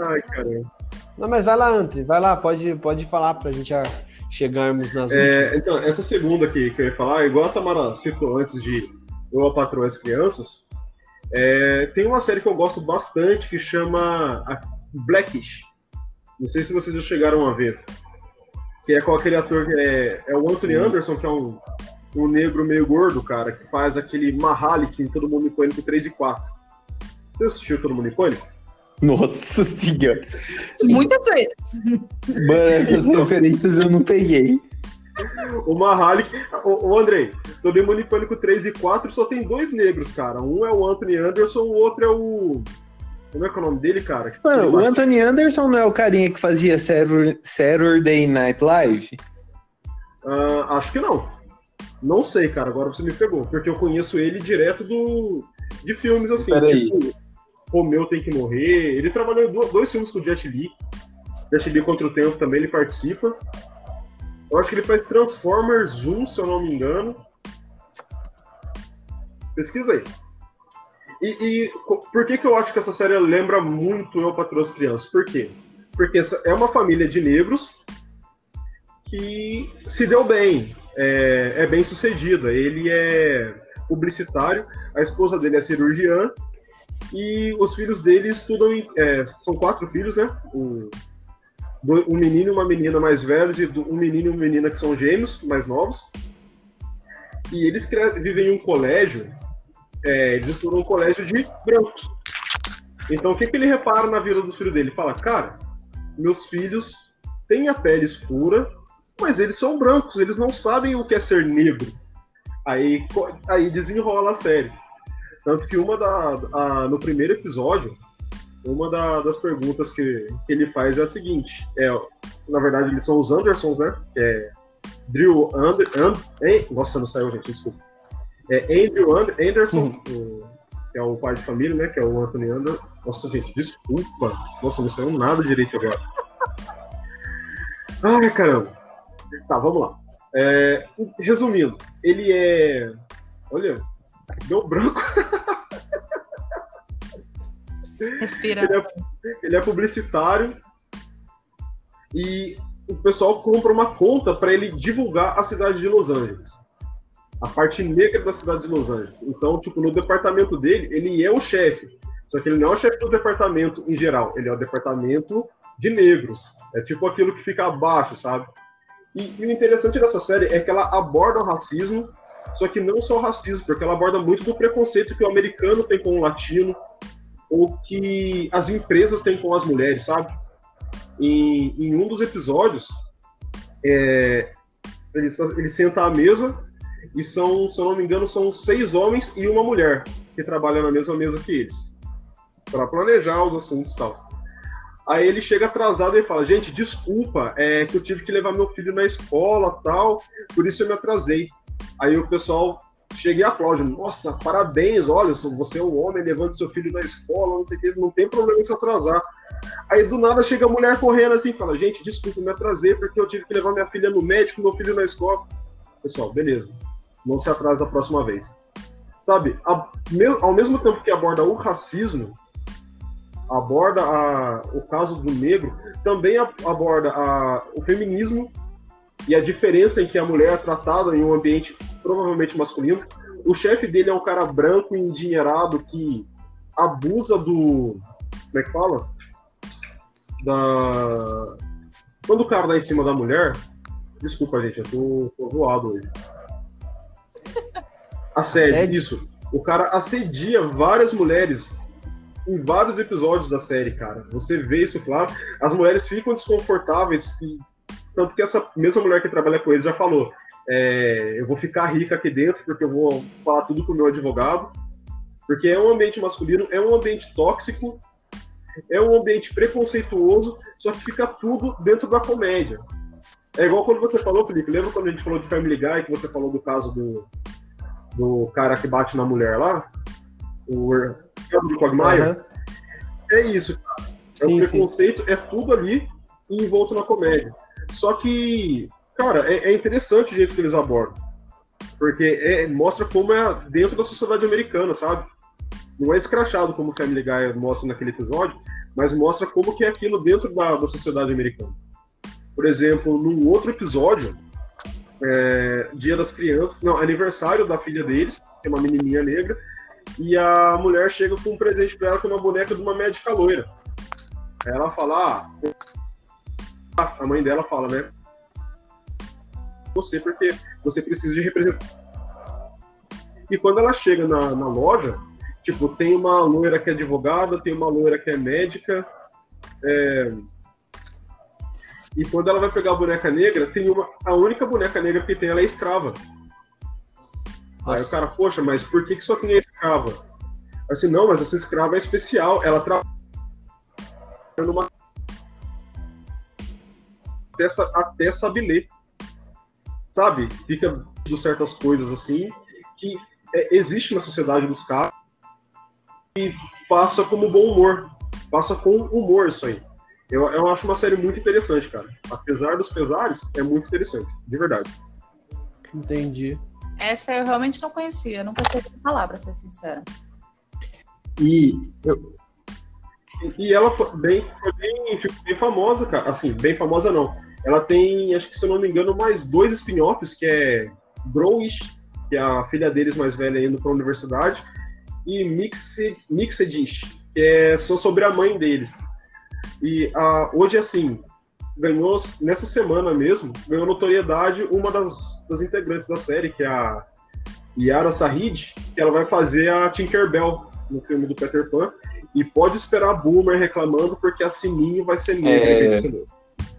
Ai, caramba. Não, mas vai lá, André. Vai lá, pode, pode falar pra gente chegarmos nas é, Então, essa segunda aqui que eu ia falar, igual a Tamara citou antes de eu a Patroa as Crianças, é, tem uma série que eu gosto bastante que chama Blackish. Não sei se vocês já chegaram a ver. Que é com aquele ator que é, é o Anthony Anderson, que é um, um negro meio gordo, cara, que faz aquele Mahalik em Todo Mundo em Pânico 3 e 4. Você assistiu Todo Mundo em Pânico? Nossa senhora! Muitas vezes. Mano, essas referências eu não peguei. O Mahalik. O, o Andrei, no Demônio Pânico 3 e 4 só tem dois negros, cara. Um é o Anthony Anderson, o outro é o. Como é que é o nome dele, cara? Mano, o Anthony Anderson não é o carinha que fazia Saturday Night Live? Uh, acho que não. Não sei, cara. Agora você me pegou. Porque eu conheço ele direto do, de filmes assim. Peraí. Tipo, O Meu Tem Que Morrer. Ele trabalhou em dois filmes com o Jet Li. Jet Li Contra o Tempo também ele participa. Eu acho que ele faz Transformers 1, se eu não me engano. Pesquisa aí. E, e, por que, que eu acho que essa série lembra muito Eu Patroa as Crianças? Por quê? Porque é uma família de negros que se deu bem, é, é bem sucedida. Ele é publicitário, a esposa dele é cirurgiã e os filhos dele estudam em, é, são quatro filhos, né? O, um menino e uma menina mais velhos e um menino e uma menina que são gêmeos, mais novos. E eles vivem em um colégio, é, eles estudam um colégio de brancos. Então o que, que ele repara na vida do filho dele? Ele fala, cara, meus filhos têm a pele escura, mas eles são brancos, eles não sabem o que é ser negro. Aí, aí desenrola a série. Tanto que uma da. A, no primeiro episódio, uma da, das perguntas que, ele faz é a seguinte: é, na verdade, eles são os Andersons, né? É Drew Ander, And, And, Nossa, não saiu, gente, desculpa. É Andrew And, Anderson, uhum. que é o pai de família, né? Que é o Anthony Anderson. Nossa, gente, desculpa. Nossa, não saiu nada direito agora. Ai, caramba. Tá, vamos lá. É, resumindo, ele é. Olha, deu branco. Respira. Ele é, ele é publicitário e o pessoal compra uma conta para ele divulgar a cidade de Los Angeles. A parte negra da cidade de Los Angeles. Então, tipo, no departamento dele, ele é o chefe. Só que ele não é o chefe do departamento em geral, ele é o departamento de negros. É tipo aquilo que fica abaixo, sabe? E, e, o interessante dessa série é que ela aborda o racismo, só que não só o racismo, porque ela aborda muito do preconceito que o americano tem com o latino, ou que as empresas têm com as mulheres, sabe? Em, em um dos episódios, é, eles, eles sentam à mesa e são, se eu não me engano, são seis homens e uma mulher que trabalham na mesma mesa que eles, para planejar os assuntos e tal. Aí ele chega atrasado e fala: Gente, desculpa, é que eu tive que levar meu filho na escola tal, por isso eu me atrasei. Aí o pessoal chega e aplaude: Nossa, parabéns, olha, você é um homem levando seu filho na escola, não sei o que, não tem problema em se atrasar. Aí do nada chega a mulher correndo assim fala: Gente, desculpa, me atrasei porque eu tive que levar minha filha no médico, meu filho na escola. Pessoal, beleza, não se atrasa da próxima vez. Sabe, ao mesmo tempo que aborda o racismo, aborda a, o caso do negro, também aborda a, o feminismo e a diferença em que a mulher é tratada em um ambiente provavelmente masculino. O chefe dele é um cara branco e endinheirado que abusa do. Como é que fala? Da. Quando o cara dá em cima da mulher. Desculpa, gente, eu tô, tô voado hoje. Assédio, isso. O cara assedia várias mulheres em vários episódios da série, cara. Você vê isso claro. As mulheres ficam desconfortáveis, e, tanto que essa mesma mulher que trabalha com ele já falou: é, eu vou ficar rica aqui dentro porque eu vou falar tudo com o meu advogado. Porque é um ambiente masculino, é um ambiente tóxico, é um ambiente preconceituoso, só que fica tudo dentro da comédia. É igual quando você falou, Felipe, lembra quando a gente falou de Family Guy, que você falou do caso do, do cara que bate na mulher lá? O do Quagmire, uhum. é isso, cara. É sim, o preconceito, sim. é tudo ali envolto na comédia. Só que, cara, é, é interessante o jeito que eles abordam. Porque é, mostra como é dentro da sociedade americana, sabe? Não é escrachado como o Family Guy mostra naquele episódio, mas mostra como que é aquilo dentro da, da sociedade americana. Por exemplo, num outro episódio, é, Dia das Crianças, não, aniversário da filha deles, que é uma menininha negra, e a mulher chega com um presente para ela com uma boneca de uma médica loira. Ela fala, ah, a mãe dela fala, né? Você, porque você precisa de representar. E quando ela chega na, na loja, tipo, tem uma loira que é advogada, tem uma loira que é médica, é... E quando ela vai pegar a boneca negra, tem uma. A única boneca negra que tem, ela é escrava. Nossa. Aí o cara, poxa, mas por que, que só tem a escrava? Assim, não, mas essa escrava é especial, ela trabalha numa até, até sabe ler. Sabe? Fica de certas coisas assim que é, existe na sociedade dos caras e passa como bom humor. Passa com humor isso aí. Eu, eu acho uma série muito interessante, cara. Apesar dos pesares, é muito interessante, de verdade. Entendi. Essa eu realmente não conhecia, nunca tinha falar, pra ser sincera. E eu... E ela foi bem, foi bem, ficou bem famosa, cara. Assim, bem famosa não. Ela tem, acho que se eu não me engano, mais dois spin-offs, que é Growish, que é a filha deles mais velha indo para a universidade, e Mixed, Mixedish, que é só sobre a mãe deles. E a, hoje, assim, ganhou, nessa semana mesmo, ganhou notoriedade uma das, das integrantes da série, que é a Yara Sahid, que ela vai fazer a Tinkerbell no filme do Peter Pan. E pode esperar boomer reclamando, porque a Sininho vai ser negra. É.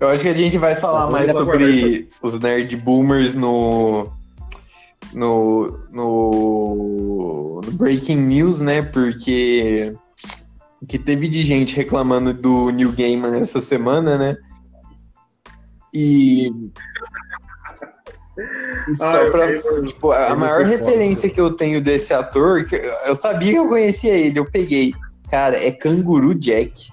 Eu acho que a gente vai falar mais sobre os nerd boomers no, no, no, no Breaking News, né? Porque o que teve de gente reclamando do New Gaiman essa semana, né? E, só Ah, eu pra, tenho- tipo, a eu maior referência que eu tenho desse ator, que eu sabia que eu conhecia ele, eu peguei. Cara, é Canguru Jack.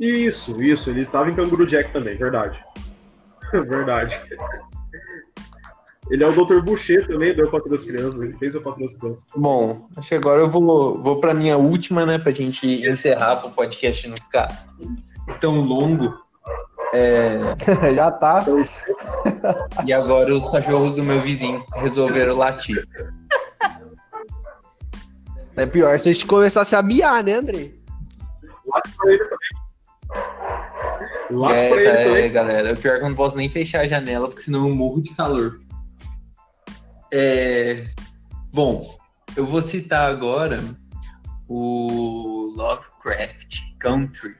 Isso, isso. Ele tava em Canguru Jack também, verdade. verdade. Ele é o Dr. Boucher também, do Eu Patrulho das Crianças. Ele fez o Patrulho das Crianças. Bom, acho que agora eu vou, vou para minha última, né, pra gente encerrar para o podcast não ficar tão longo. É, Já tá. e agora os cachorros do meu vizinho resolveram latir. É pior se a gente começasse a miar, né, Andrei? Late pra eles Late É, pra tá, é, galera. O pior é que eu não posso nem fechar a janela, porque senão eu morro de calor. É, Bom, eu vou citar agora o Lovecraft Country.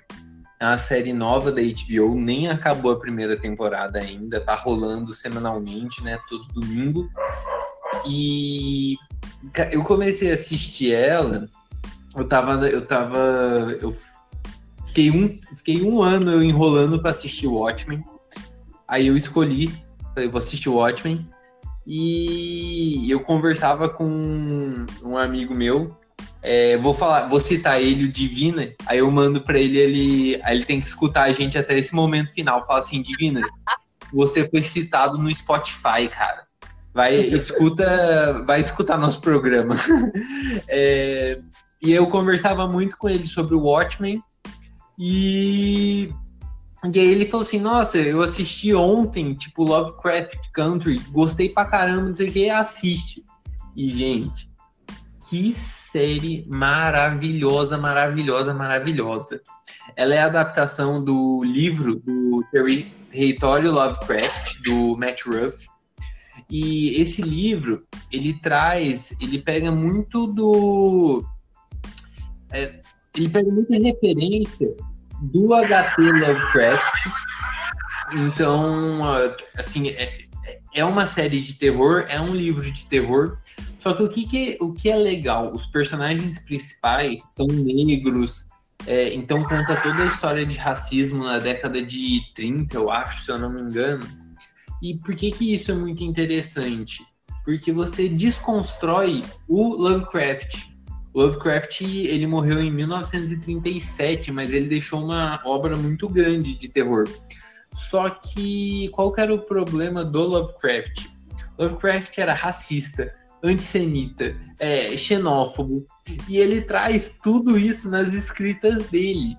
É uma série nova da HBO, nem acabou a primeira temporada ainda, tá rolando semanalmente, né? Todo domingo. E eu comecei a assistir ela, eu tava. Eu tava. Eu fiquei um, fiquei um ano eu enrolando pra assistir o Watchmen. Aí eu escolhi, falei, vou assistir o Watchmen. E eu conversava com um amigo meu. é, vou falar, vou citar ele, o Divina. Aí eu mando pra ele, ele, aí ele tem que escutar a gente até esse momento final. Fala assim, Divina, você foi citado no Spotify, cara. Vai, escuta, vai escutar nosso programa. É, e eu conversava muito com ele sobre o Watchmen. E, e aí ele falou assim: Nossa, eu assisti ontem, tipo, Lovecraft Country, gostei pra caramba, não sei o que, assiste. E, gente, que série maravilhosa, maravilhosa, maravilhosa. Ela é a adaptação do livro do Terri- Território Lovecraft, do Matt Ruff. E esse livro, ele traz, ele pega muito do. é, ele pega muita referência do HT Lovecraft. Então, assim, é, é uma série de terror, é um livro de terror. Só que o que, que, o que é legal? Os personagens principais são negros, é, então conta toda a história de racismo na década de 30, eu acho, se eu não me engano. E por que, que isso é muito interessante? Porque você desconstrói o Lovecraft. Lovecraft ele morreu em 1937, mas ele deixou uma obra muito grande de terror. Só que qual era o problema do Lovecraft? Lovecraft era racista, antissemita, é, xenófobo, e ele traz tudo isso nas escritas dele.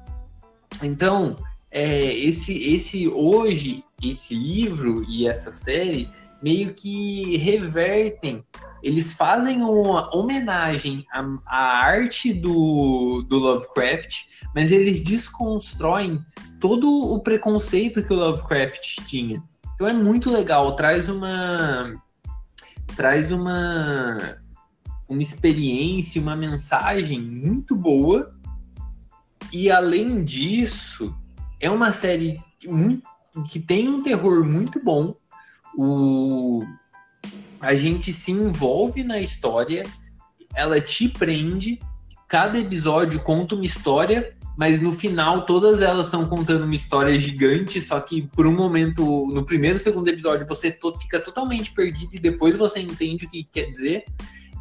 Então, é, esse, esse hoje, esse livro e essa série meio que revertem eles fazem uma homenagem à, à arte do, do Lovecraft, mas eles desconstroem todo o preconceito que o Lovecraft tinha. Então é muito legal, traz uma traz uma uma experiência, uma mensagem muito boa. E além disso, é uma série que tem um terror muito bom. O a gente se envolve na história, ela te prende, cada episódio conta uma história, mas no final todas elas estão contando uma história gigante, só que por um momento, no primeiro segundo episódio, você to fica totalmente perdido e depois você entende o que quer dizer.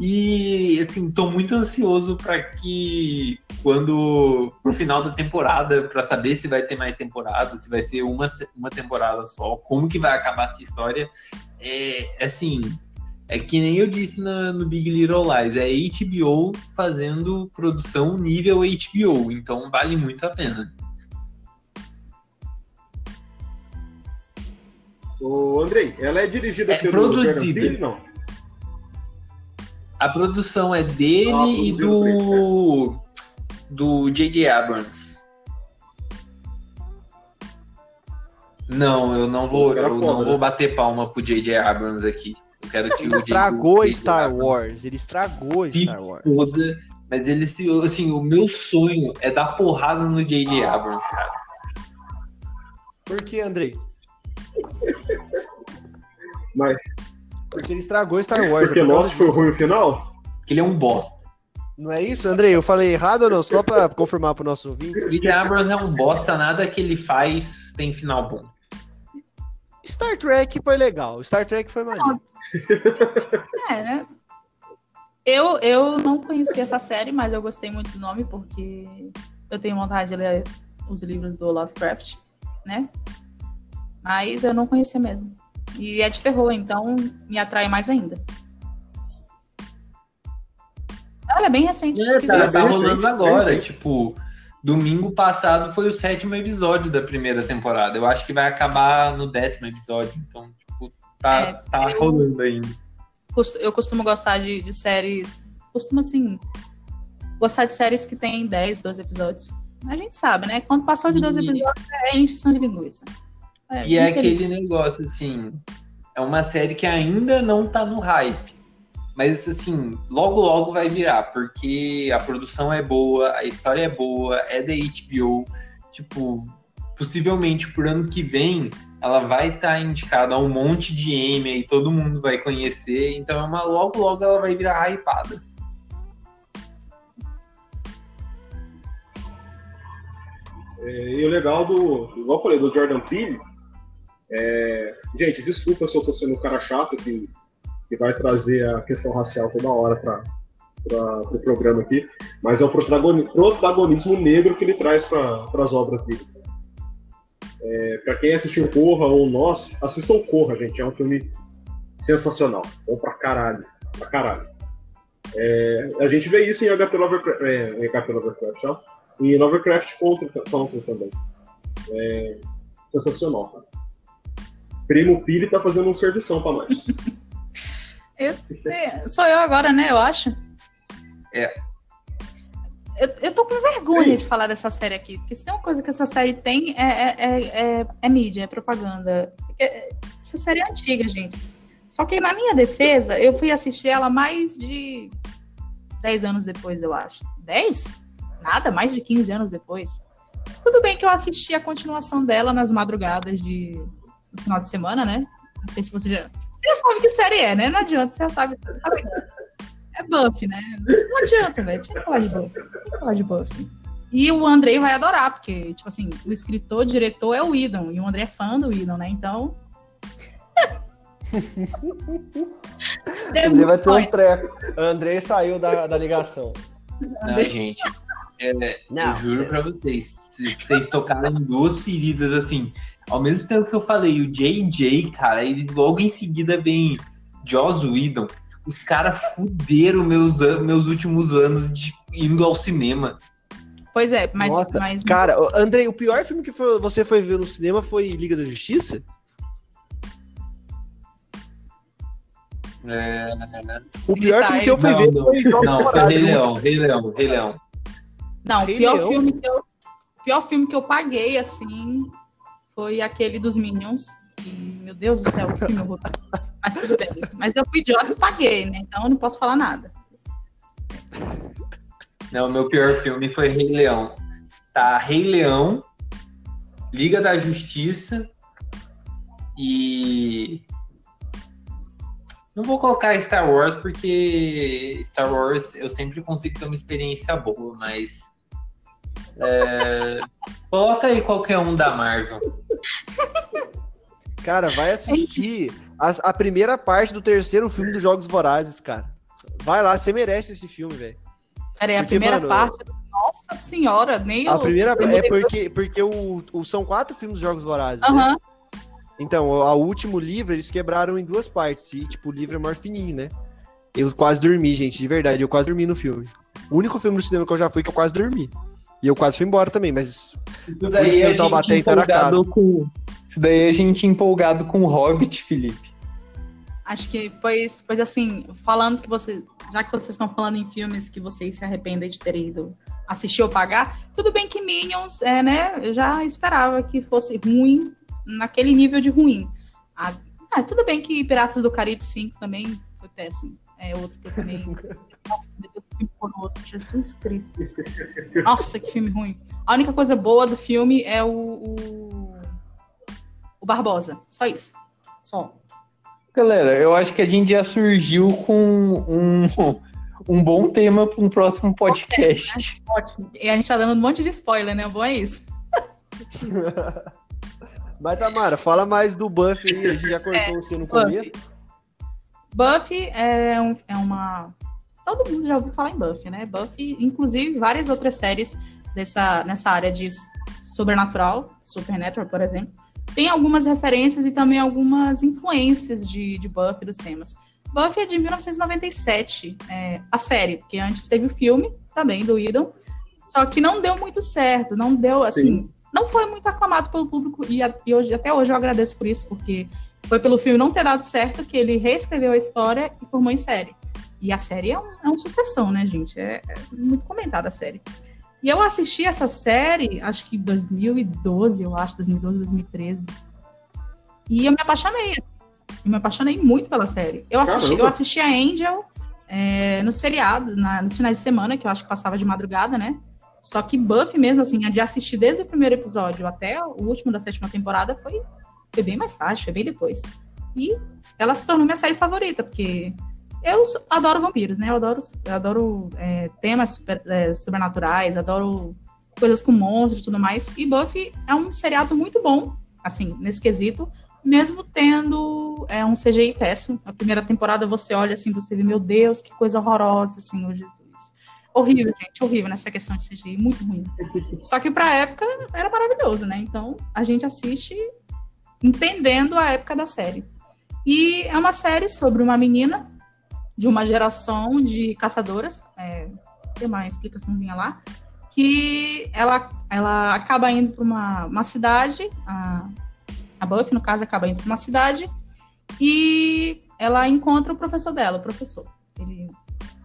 E assim, tô muito ansioso para que quando pro final da temporada, para saber se vai ter mais temporada, se vai ser uma, uma temporada só, como que vai acabar essa história. É assim, é que nem eu disse no, no Big Little Lies, é HBO fazendo produção nível HBO, então vale muito a pena. Ô, Andrei, ela é dirigida É pelo produzida. Não? A produção é dele e do do J.J. Abrams. Não, eu não vou, eu não né? vou bater palma pro J.J. Abrams aqui. Eu quero que Ele o estragou J.J. Star Wars. Ele estragou Se Star Wars. foda, mas ele se. Assim, o meu sonho é dar porrada no J.J. Abrams, cara. Por que, Andrei? Mas Porque ele estragou Star Wars. porque é Lost foi ruim o final? Porque ele é um bosta. Não é isso, Andrei? Eu falei errado ou não? Só pra confirmar pro nosso ouvinte. O J.J. Abrams é um bosta, nada que ele faz tem final bom. Star Trek foi legal. Star Trek foi maneiro. É, né? Eu, eu não conheci essa série, mas eu gostei muito do nome, porque eu tenho vontade de ler os livros do Lovecraft, né? Mas eu não conhecia mesmo. E é de terror, então me atrai mais ainda. Ela é bem recente. É, tá, tá rolando recente, agora. recente. Tipo, domingo passado foi o sétimo episódio da primeira temporada. Eu acho que vai acabar no décimo episódio. Então, tipo, tá, É, tá eu- rolando ainda. Eu costumo gostar de, de séries. Costumo, assim, gostar de séries que tem 10, 12 episódios. A gente sabe, né? Quando passou de 12 E- episódios, é encheção de linguiça. É, E é aquele negócio, assim. É uma série que ainda não tá no hype. Mas, assim, logo logo vai virar, porque a produção é boa, a história é boa, é da HBO. Tipo, possivelmente por ano que vem, ela vai estar indicada a um monte de Emmy e todo mundo vai conhecer. Então, é uma, logo logo ela vai virar hypada. É, e o legal do, igual eu falei, do Jordan Peele, é, gente, desculpa se eu tô sendo um cara chato que, que vai trazer a questão racial toda hora para o pro programa aqui, mas é o protagoni- protagonismo negro que ele traz para as obras dele. É, para quem assistiu Corra ou Nós, assistam Corra, gente, é um filme sensacional, bom pra caralho, pra caralho. É, a gente vê isso em HP Lovecraft, é, em HP Lovecraft, ó. E Lovecraft Country, Country também. É sensacional, cara. Primo Pili tá fazendo um servição pra nós. É, Sou eu agora, né? Eu acho. É. Eu, eu tô com vergonha Sim. de falar dessa série aqui, porque se tem uma coisa que essa série tem é, é, é, é- é mídia, é propaganda. Porque Essa série é antiga, gente. Só que na minha defesa, eu fui assistir ela mais de 10 anos depois, eu acho. 10? Nada, mais de 15 anos depois. Tudo bem que eu assisti a continuação dela nas madrugadas de no final de semana, né? Não sei se você já. Você já sabe que série é, né? Não adianta, você já sabe. sabe. É Buff, né? Não adianta, velho. Tinha que falar de Buff. Tinha que falar de Buff. E o Andrei vai adorar, porque, tipo assim, o escritor, o diretor é o Idon, e o André é fã do Idon, né? Então. Andrei vai ter um treco. Andrei saiu da, da ligação. Não, gente. é, Não. Eu juro pra vocês, vocês tocaram em duas feridas, assim, ao mesmo tempo que eu falei, o JJ, cara, ele logo em seguida vem Joss Whedon. Os caras fuderam meus, meus últimos anos de indo ao cinema. Pois é, mas. Nossa, mas Cara, Andrei, o pior filme que foi- você foi ver no cinema foi Liga da Justiça? É, O pior Tá, filme que eu fui não, ver não, foi Jogos não, foi. Rei Leão, Rei Leão, Rei Leão. Não, o Rei pior Leão? filme, que eu, pior filme que eu paguei, assim, foi aquele dos Minions. E, meu Deus do céu, que filme horroroso. Mas tudo bem. Mas eu fui idiota e paguei, né? Então eu não posso falar nada. Não, meu pior filme foi Rei Leão. Tá, Rei Leão, Liga da Justiça e. Não vou colocar Star Wars porque Star Wars eu sempre consigo ter uma experiência boa, mas. é, Coloca aí qualquer um da Marvel. Cara, vai assistir a, a primeira parte do terceiro filme dos Jogos Vorazes, cara. Vai lá, você merece esse filme, velho. Peraí, a primeira mano, parte. Nossa senhora, nem A eu. primeira é demorei- porque, porque o, o- são quatro filmes dos Jogos Vorazes, né? Aham. Então, o, a último livro eles quebraram em duas partes. E, tipo, o livro é maior fininho, né? Eu quase dormi, gente, de verdade. Eu quase dormi no filme. O único filme do cinema que eu já fui que eu quase dormi. E eu quase fui embora também, mas. Isso daí a tentar bater gente a empolgado com. Isso daí a gente empolgado com o Hobbit, Felipe. Acho que, pois, pois assim, falando que você. Já que vocês estão falando em filmes que vocês se arrependem de terem ido assistir ou pagar, tudo bem que Minions, é, né? Eu já esperava que fosse ruim, naquele nível de ruim. A- Ah, tudo bem que Piratas do Caribe 5 também foi péssimo. É outro que eu também. Nossa, meu Deus, que filme horroroso. Jesus Cristo. Nossa, que filme ruim. A única coisa boa do filme é o, o, o Barbosa. Só isso. Só. Galera, eu acho que a gente já surgiu com um, um bom tema para um próximo podcast. Ótimo. E a gente tá dando um monte de spoiler, né? O bom é isso. Mas, Tamara, fala mais do Buffy aí, a gente já cortou você no começo. Buffy. Buffy é, um- é uma. Todo mundo já ouviu falar em Buffy, né? Buffy, inclusive várias outras séries dessa, nessa área de sobrenatural, Supernatural, por exemplo, tem algumas referências e também algumas influências de, de Buffy dos temas. Buffy é de 1997, é, a série, porque antes teve o filme também do Idon, só que não deu muito certo, não deu assim, não foi muito aclamado pelo público e, e hoje, até hoje eu agradeço por isso, porque foi pelo filme não ter dado certo que ele reescreveu a história e formou em série. E a série é um, é um sucessão, né, gente? É, é muito comentada a série. E eu assisti essa série, acho que em 2012, eu acho, 2012, 2013. E eu me apaixonei. Eu me apaixonei muito pela série. Eu assisti, Caramba. eu assisti a Angel é, nos feriados, na- nos finais de semana, que eu acho que passava de madrugada, né? Só que Buffy mesmo, assim, a de assistir desde o primeiro episódio até o último da sétima temporada foi, foi bem mais tarde, foi bem depois. E ela se tornou minha série favorita, porque eu adoro vampiros, né? Eu adoro, eu adoro é, temas super- é, sobrenaturais, adoro coisas com monstros e tudo mais. E Buffy é um seriado muito bom, assim, nesse quesito, mesmo tendo é, um CGI péssimo. A primeira temporada você olha assim, você vê, meu Deus, que coisa horrorosa, assim, hoje. Horrível, gente, horrível nessa questão de CGI, muito ruim. Só que pra época era maravilhoso, né? Então a gente assiste entendendo a época da série. E é uma série sobre uma menina de uma geração de caçadoras, é, tem uma explicaçãozinha lá, que ela, ela acaba indo para uma, uma cidade, a, a Buffy, no caso, acaba indo para uma cidade, e ela encontra o professor dela, o professor. Ele,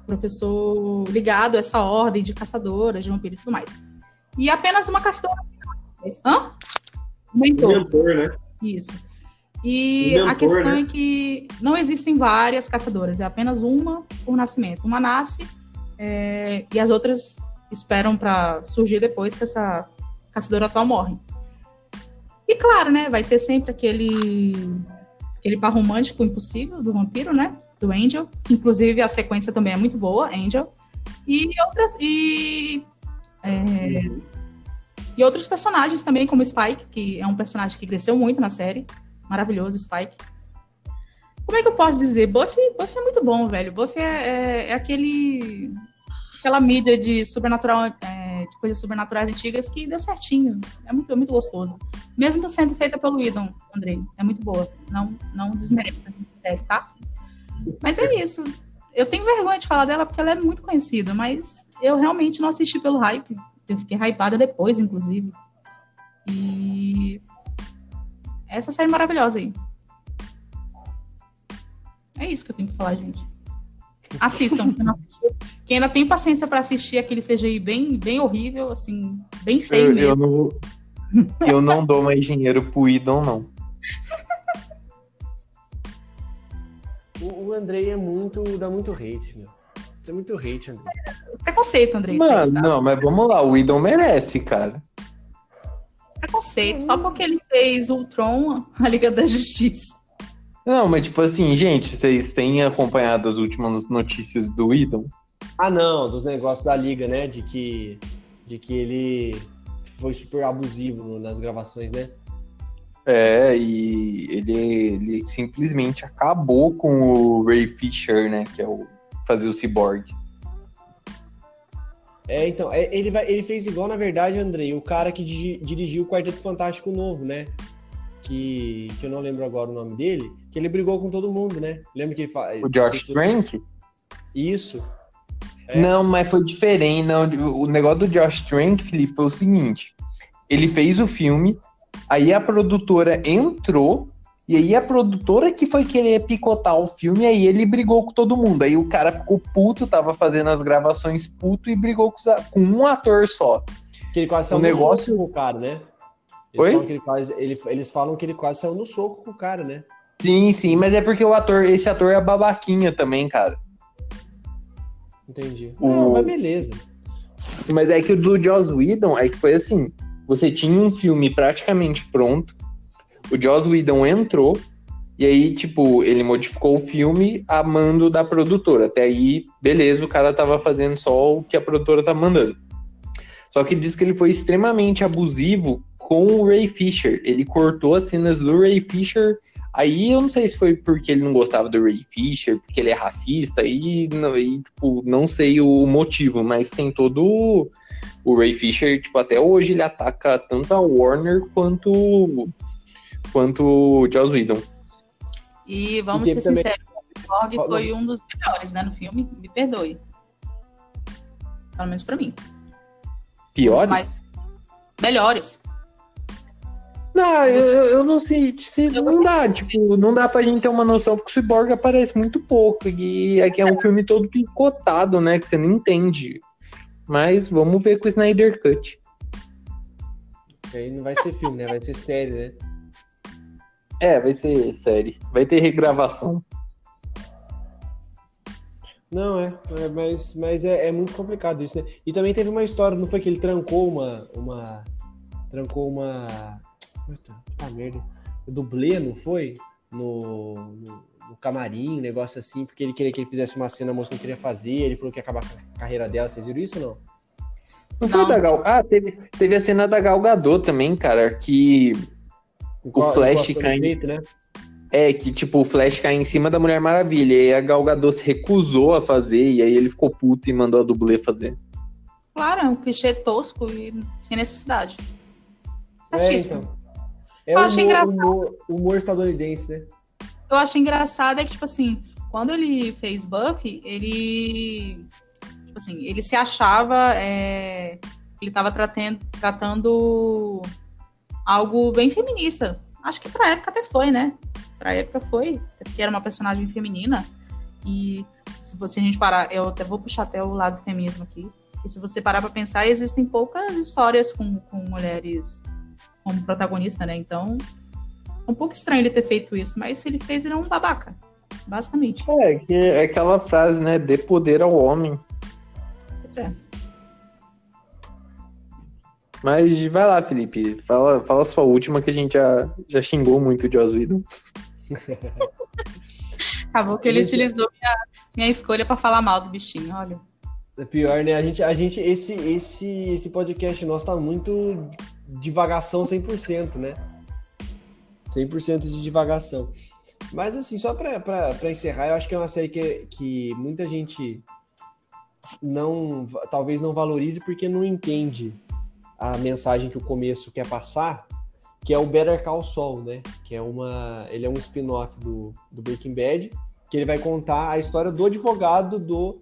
professor ligado a essa ordem de caçadoras, de vampiros e tudo mais. E apenas uma caçadora. Hã? Mentor. mentor, né? Isso. E O mentor, a questão né? é que não existem várias caçadoras, é apenas uma por nascimento. Uma nasce é, e as outras esperam para surgir depois que essa caçadora atual morre. E claro, né, vai ter sempre aquele aquele par romântico impossível do vampiro, né, do Angel, inclusive a sequência também é muito boa, Angel. E outras e é, e outros personagens também, como Spike, que é um personagem que cresceu muito na série. Maravilhoso, Spike. Como é que eu posso dizer? Buffy, Buffy é muito bom, velho. Buffy é, é- é aquele. aquela mídia de sobrenatural, é, de coisas sobrenaturais antigas que deu certinho. É muito, é muito gostoso. Mesmo sendo feita pelo Idon, Andrei. É muito boa. Não, não desmereça série, tá? Mas é isso. Eu tenho vergonha de falar dela porque ela é muito conhecida, mas eu realmente não assisti pelo hype. Eu fiquei hypada depois, inclusive. E essa série maravilhosa aí. É isso que eu tenho pra falar, gente. Assistam. quem ainda tem paciência pra assistir aquele CGI bem, bem horrível, assim, bem feio Eu, mesmo. eu não, eu não dou mais dinheiro pro Idon, não. O, o Andrei é muito. dá muito hate, meu. É muito hate, Andrei. Preconceito, Andrei. isso aí, Mano, tá? não, mas vamos lá, o Idon merece, cara. Preconceito. Só porque ele fez o Tron, a Liga da Justiça. Não, mas tipo assim, gente, vocês têm acompanhado as últimas notícias do Idon? Ah, não, dos negócios da liga, né? De que, de que ele foi super abusivo nas gravações, né? É, e ele, ele simplesmente acabou com o Ray Fisher, né? Que é o fazer o Cyborg. É, então, é, ele, vai, ele fez igual, na verdade, Andrei, o cara que dirigiu o Quarteto Fantástico Novo, né? Que, que eu não lembro agora o nome dele, que ele brigou com todo mundo, né? Lembra que ele fala. O Josh Trank? Isso. É. Não, mas foi diferente. Não, o negócio do Josh Trank, Felipe, foi o seguinte: ele fez o filme, aí a produtora entrou, e aí a produtora que foi querer picotar o filme, aí ele brigou com todo mundo. Aí o cara ficou puto, tava fazendo as gravações puto e brigou com, com um ator só. Que ele quase saiu O no negócio- soco com o cara, né? Eles Oi? Falam que ele quase, ele- eles falam que ele quase saiu no soco com o cara, né? Sim, sim, mas é porque o ator, esse ator é babaquinha também, cara. Entendi. O- Não, mas beleza. Mas é que o do Joss Whedon é que foi assim: você tinha um filme praticamente pronto, o Joss Whedon entrou, e aí, tipo, ele modificou o filme a mando da produtora. Até aí, beleza, o cara tava fazendo só o que a produtora tá mandando. Só que diz que ele foi extremamente abusivo com o Ray Fisher. Ele cortou as cenas do Ray Fisher. Aí eu não sei se foi porque ele não gostava do Ray Fisher, porque ele é racista, e, e, tipo, não sei o motivo, mas tem todo o Ray Fisher, tipo, até hoje ele ataca tanto a Warner quanto quanto o Joss Whedon. E vamos E ser também- sinceros, o Cyborg Fala. foi um dos melhores, né, no filme. Me perdoe. Pelo menos pra mim. Piores? Mas- Melhores. Não, eu, eu- eu não sei, se- não dá, tipo, não dá pra gente ter uma noção, porque o Cyborg aparece muito pouco, e aqui é um filme todo picotado, né, que você não entende. Mas vamos ver com o Snyder Cut. Aí não vai ser filme, né? Vai ser série, né? É, vai ser série. Vai ter regravação. Não, é, é, mas, mas é, é muito complicado isso, né? E também teve uma história, não foi que ele trancou uma. uma trancou uma. Puta, tá merda. Dublê, não foi? No, no, no camarim, um negócio assim, porque ele queria que ele fizesse uma cena, a moça não queria fazer, ele falou que ia acabar com a carreira dela. Vocês viram isso ou não? Não foi Não. da Gal... Ah, teve, teve a cena da Gal Gadot também, cara, que Enco- Flash cai- né? é que tipo o Flash cai em cima da Mulher Maravilha, e a Gal Gadot se recusou a fazer, e aí ele ficou puto e mandou a dublê fazer. Claro, é um clichê tosco e sem necessidade. É, Certíssimo. então. É Eu o achei humor, engraçado. humor, humor estadunidense, né? eu achei engraçado é que, tipo assim, quando ele fez Buffy, ele. Tipo assim, ele se achava. é, ele tava tratando, tratando algo bem feminista. Acho que pra época até foi, né? Pra época foi, porque era uma personagem feminina. E se você a gente parar, eu até vou puxar até o lado do feminismo aqui. E se você parar pra pensar, existem poucas histórias com, com mulheres como protagonista, né? Então, é um pouco estranho ele ter feito isso, mas se ele fez, ele é um babaca. Basicamente. É, que é aquela frase, né, dê poder ao homem. Pois é. Mas vai lá, Felipe, fala, fala a sua última que a gente já, já xingou muito o Joss Whedon. Acabou que ele Gente- utilizou minha, minha escolha pra falar mal do bichinho, olha. É pior, né? A gente, a gente esse, esse, esse podcast nosso tá muito divagação 100%, né? 100% de divagação. Mas, assim, só pra, pra, pra encerrar, eu acho que é uma série que, que muita gente não, talvez não valorize porque não entende a mensagem que o começo quer passar, que é o Better Call Saul, né? Que é uma, ele é um spin-off do, do Breaking Bad, que ele vai contar a história do advogado do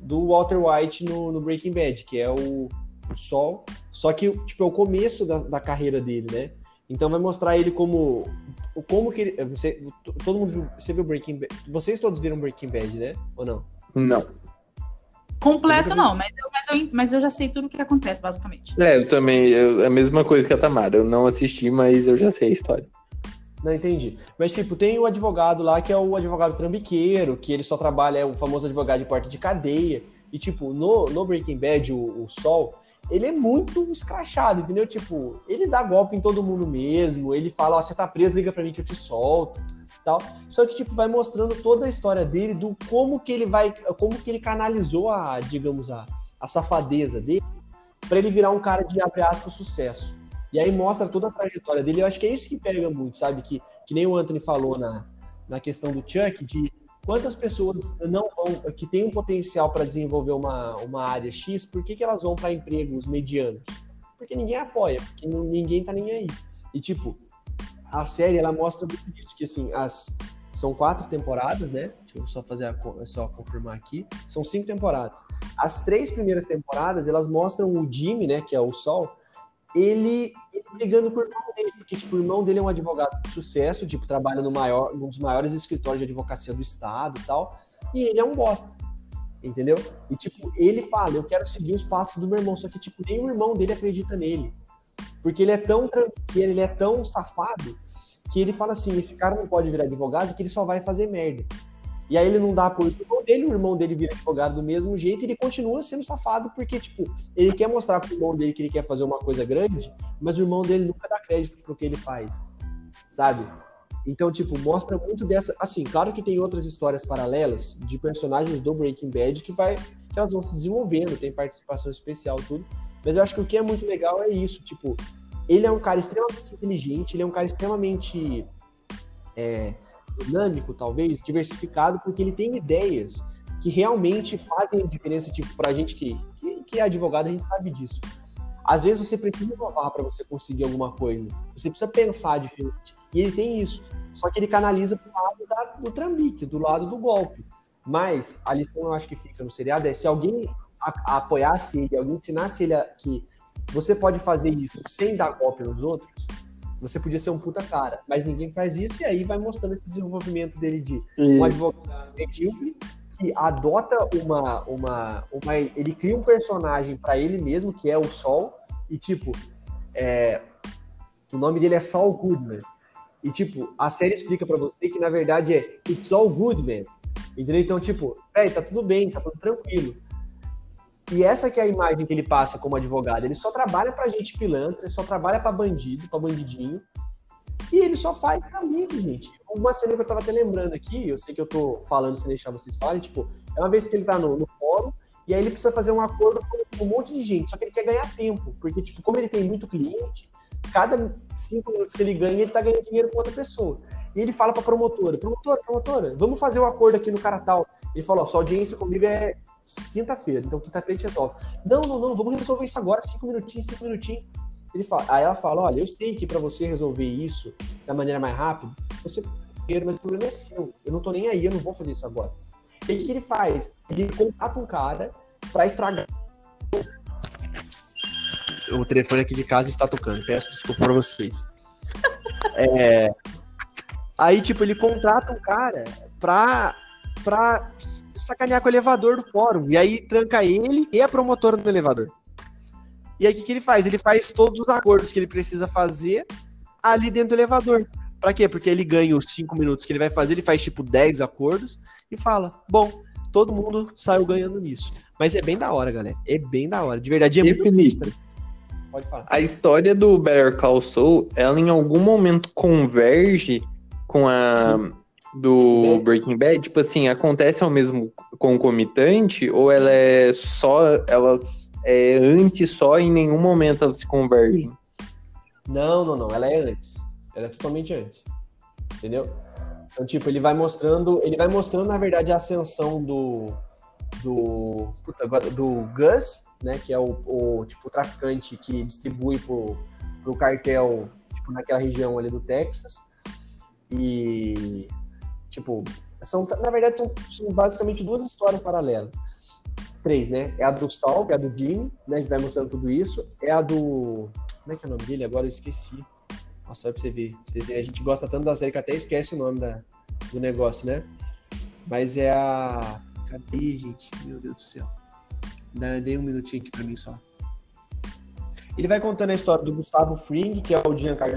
do Walter White no, no Breaking Bad, que é o, o Sol. Só que, tipo, é o começo da, da carreira dele, né? Então vai mostrar ele como. Como que ele. Você, todo mundo viu. Você viu Breaking Bad? Vocês todos viram Breaking Bad, né? Ou não? Não. Completo não, mas eu, mas, eu, mas eu já sei tudo o que acontece, basicamente. É, eu também, eu- é a mesma coisa que a Tamara, eu não assisti, mas eu já sei a história. Não entendi. Mas, tipo, tem o advogado lá que é o advogado trambiqueiro, que ele só trabalha, é o famoso advogado de porta de cadeia. E, tipo, no, no Breaking Bad, o, o Sol, ele é muito escrachado, entendeu? Tipo, ele dá golpe em todo mundo mesmo, ele fala, ó, você tá preso, liga pra mim que eu te solto, tal. Só que, tipo, vai mostrando toda a história dele, do como que ele vai, como que ele canalizou a, digamos, a, a safadeza dele, pra ele virar um cara de, abre sucesso. E aí mostra toda a trajetória dele. Eu acho que é isso que pega muito, sabe? Que, que nem o Anthony falou na, na questão do Chuck, de quantas pessoas não vão, que têm um potencial para desenvolver uma, uma área X, por que, que elas vão para empregos medianos? Porque ninguém apoia, porque ninguém tá nem aí. E tipo, a série ela mostra muito disso, que assim, as são quatro temporadas, né? Deixa eu só fazer a, co- só confirmar aqui. São cinco temporadas. As três primeiras temporadas, elas mostram o Jimmy, né, que é o Sol, ele, ele brigando com o irmão dele, porque tipo, o irmão dele é um advogado de sucesso, tipo, trabalha no maior, um dos maiores escritórios de advocacia do estado e tal, e ele é um bosta. Entendeu? E tipo, ele fala, eu quero seguir os passos do meu irmão, só que tipo, nem o irmão dele acredita nele. Porque ele é tão tranquilo, ele é tão safado, que ele fala assim: esse cara não pode virar advogado, que ele só vai fazer merda. E aí ele não dá apoio pro irmão dele, o irmão dele vira advogado do mesmo jeito, e ele continua sendo safado, porque, tipo, ele quer mostrar pro irmão dele que ele quer fazer uma coisa grande, mas o irmão dele nunca dá crédito pro que ele faz, sabe? Então, tipo, mostra muito dessa. Assim, claro que tem outras histórias paralelas de personagens do Breaking Bad que vai. que elas vão se desenvolvendo, tem participação especial, tudo. Mas eu acho que o que é muito legal é isso, tipo, ele é um cara extremamente inteligente, ele é um cara extremamente é, dinâmico, talvez, diversificado, porque ele tem ideias que realmente fazem diferença, tipo, pra gente que, que, que é advogado, a gente sabe disso. Às vezes você precisa inovar para você conseguir alguma coisa. Você precisa pensar diferente. E ele tem isso. Só que ele canaliza pro lado da, do trambique, do lado do golpe. Mas a lição eu acho que fica no seriado é se alguém a, a apoiasse ele, alguém ensinasse ele a, que você pode fazer isso sem dar golpe nos outros, você podia ser um puta cara. Mas ninguém faz isso e aí vai mostrando esse desenvolvimento dele de um advogado medíocre que adota uma, uma, uma. Ele cria um personagem para ele mesmo, que é o Sol, e tipo, é, o nome dele é Saul Goodman. E, tipo, a série explica para você que, na verdade, é It's all good, man. Entendeu? Então, tipo, véi, tá tudo bem, tá tudo tranquilo. E essa que é a imagem que ele passa como advogado. Ele só trabalha pra gente pilantra, ele só trabalha pra bandido, pra bandidinho. E ele só faz amigo, gente. Uma cena que eu tava até lembrando aqui, eu sei que eu tô falando sem deixar vocês falarem, tipo, é uma vez que ele tá no, no fórum, e aí ele precisa fazer um acordo com um monte de gente, só que ele quer ganhar tempo, porque, tipo, como ele tem muito cliente, cada cinco minutos que ele ganha, ele tá ganhando dinheiro com outra pessoa. E ele fala pra promotora, promotora, promotora, vamos fazer um acordo aqui no cara tal. Ele falou, sua audiência comigo é quinta-feira, então quinta-feira a gente resolve. Não, não, não, vamos resolver isso agora, cinco minutinhos, cinco minutinhos. Ele fala, aí ela fala, olha, eu sei que para você resolver isso da maneira mais rápida, você quer, mas o problema é seu. Eu não tô nem aí, eu não vou fazer isso agora. E o que ele faz? Ele contrata um cara para estragar o telefone aqui de casa está tocando. Peço desculpa para vocês. É... Aí, tipo, ele contrata um cara pra, pra sacanear com o elevador do fórum. E aí tranca ele e a promotora do elevador. E aí o que, que ele faz? Ele faz todos os acordos que ele precisa fazer ali dentro do elevador. Pra quê? Porque ele ganha os 5 minutos que ele vai fazer, ele faz tipo 10 acordos e fala: Bom, todo mundo saiu ganhando nisso. Mas é bem da hora, galera. É bem da hora. De verdade, é muito Felipe, Pode falar. A história do Better Call Saul, ela em algum momento converge com a Sim. Do Breaking Bad? Tipo assim, acontece ao mesmo concomitante ou ela é só ela é antes só e em nenhum momento elas se convergem? Não, não, não, ela é antes. Ela é totalmente antes. Entendeu? Então, tipo, ele vai mostrando, ele vai mostrando na verdade a ascensão do do puta, do Gus né, que é o, o tipo traficante que distribui pro, pro cartel tipo, naquela região ali do Texas. E tipo, são, na verdade são, são basicamente duas histórias paralelas. Três, né? É a do Saul, que é a do Jimmy, né? A gente vai mostrando tudo isso. É a do. Como é que é o nome dele? Agora eu esqueci. Nossa, só pra você ver. Você. A gente gosta tanto da série que até esquece o nome da, do negócio, né? Mas é a. Cadê, gente? Meu Deus do céu. Dei um minutinho aqui pra mim só. Ele vai contando a história do Gustavo Fring, que é o Giancarlo,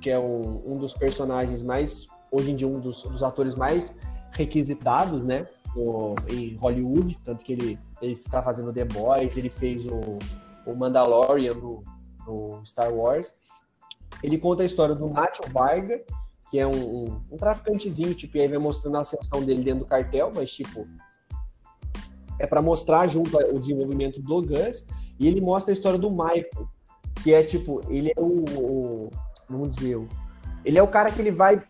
que é um, um dos personagens mais, hoje em dia, um dos, dos atores mais requisitados, né? No, em Hollywood, tanto que ele, ele tá fazendo The Boys, ele fez o, o Mandalorian no Star Wars. Ele conta a história do Nacho Varga, que é um, um, um traficantezinho, tipo, e aí vai mostrando a ascensão dele dentro do cartel, mas, tipo, é para mostrar junto o desenvolvimento do Gus, e ele mostra a história do Michael, que é tipo, ele é o, o vamos dizer, ele é o cara que ele vai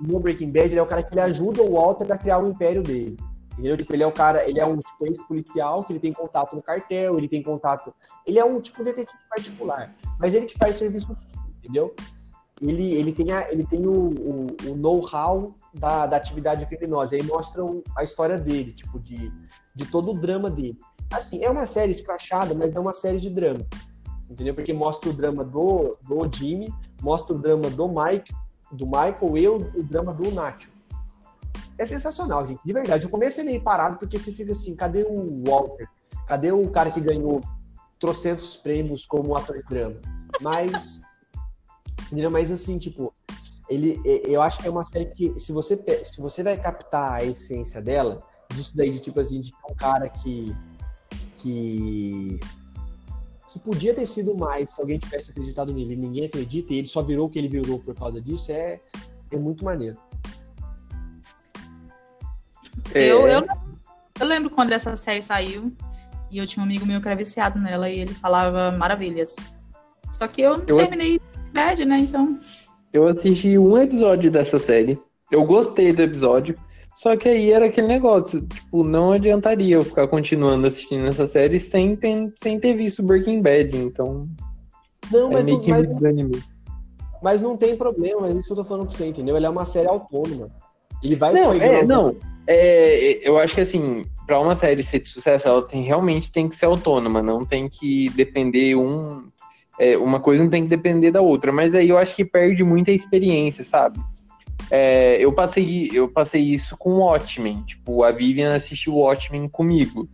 no Breaking Bad, ele é o cara que ele ajuda o Walter a criar o império dele. Entendeu? Tipo, ele é o cara, ele é um tipo, ex-policial que ele tem contato no cartel, ele tem contato, ele é um tipo detetive particular, mas ele que faz serviço, entendeu? ele, ele tem, a, ele tem o, o, o know-how da, da atividade criminosa. Aí mostram a história dele, tipo, de, de todo o drama dele. Assim, é uma série escrachada, mas é uma série de drama. Entendeu? Porque mostra o drama do, do Jimmy, mostra o drama do Mike, do Michael e o, o drama do Nacho. É sensacional, gente. De verdade. O começo é meio parado, porque você fica assim, cadê o Walter? Cadê o cara que ganhou trocentos prêmios como ator de drama? Mas? Mas assim, tipo, ele, eu acho que é uma série que, se você, se você vai captar a essência dela, disso daí de tipo assim, de um cara que. que. Que podia ter sido mais se alguém tivesse acreditado nele e ninguém acredita, e ele só virou o que ele virou por causa disso, é, é muito maneiro. É, Eu, eu, eu lembro quando essa série saiu e eu tinha um amigo meu que era viciado nela e ele falava maravilhas. Só que eu não Eu- terminei bad, né? Então. Eu assisti um episódio dessa série. Eu gostei do episódio. Só que aí era aquele negócio, tipo, não adiantaria eu ficar continuando assistindo essa série sem ter, sem ter visto Breaking Bad, então Não, é mas, meio não, que me mas, desanimei. mas não tem problema, é isso que eu tô falando pra você, entendeu? Ele é uma série autônoma. Ele vai Não, é, não. É, eu acho que assim, pra uma série ser de sucesso, ela tem, realmente tem que ser autônoma, não tem que depender um. é, uma coisa não tem que depender da outra, mas aí eu acho que perde muita experiência, sabe? É, eu, passei, eu passei isso com o Watchmen. Tipo, a Vivian assistiu o Watchmen comigo.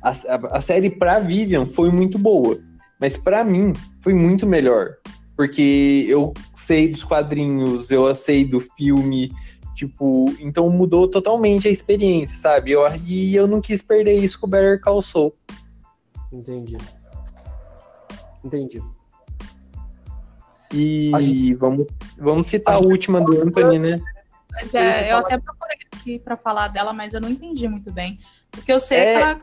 A, a, a série pra Vivian foi muito boa, mas pra mim foi muito melhor. Porque eu sei dos quadrinhos, eu sei do filme, Tipo, então mudou totalmente a experiência, sabe? Eu, e eu não quis perder isso com o Better Call Saul. Entendi. Entendi. E vamos, vamos citar a última do Anthony, né? É, eu até procurei aqui pra falar dela, mas eu não entendi muito bem. Porque eu sei É. que ela,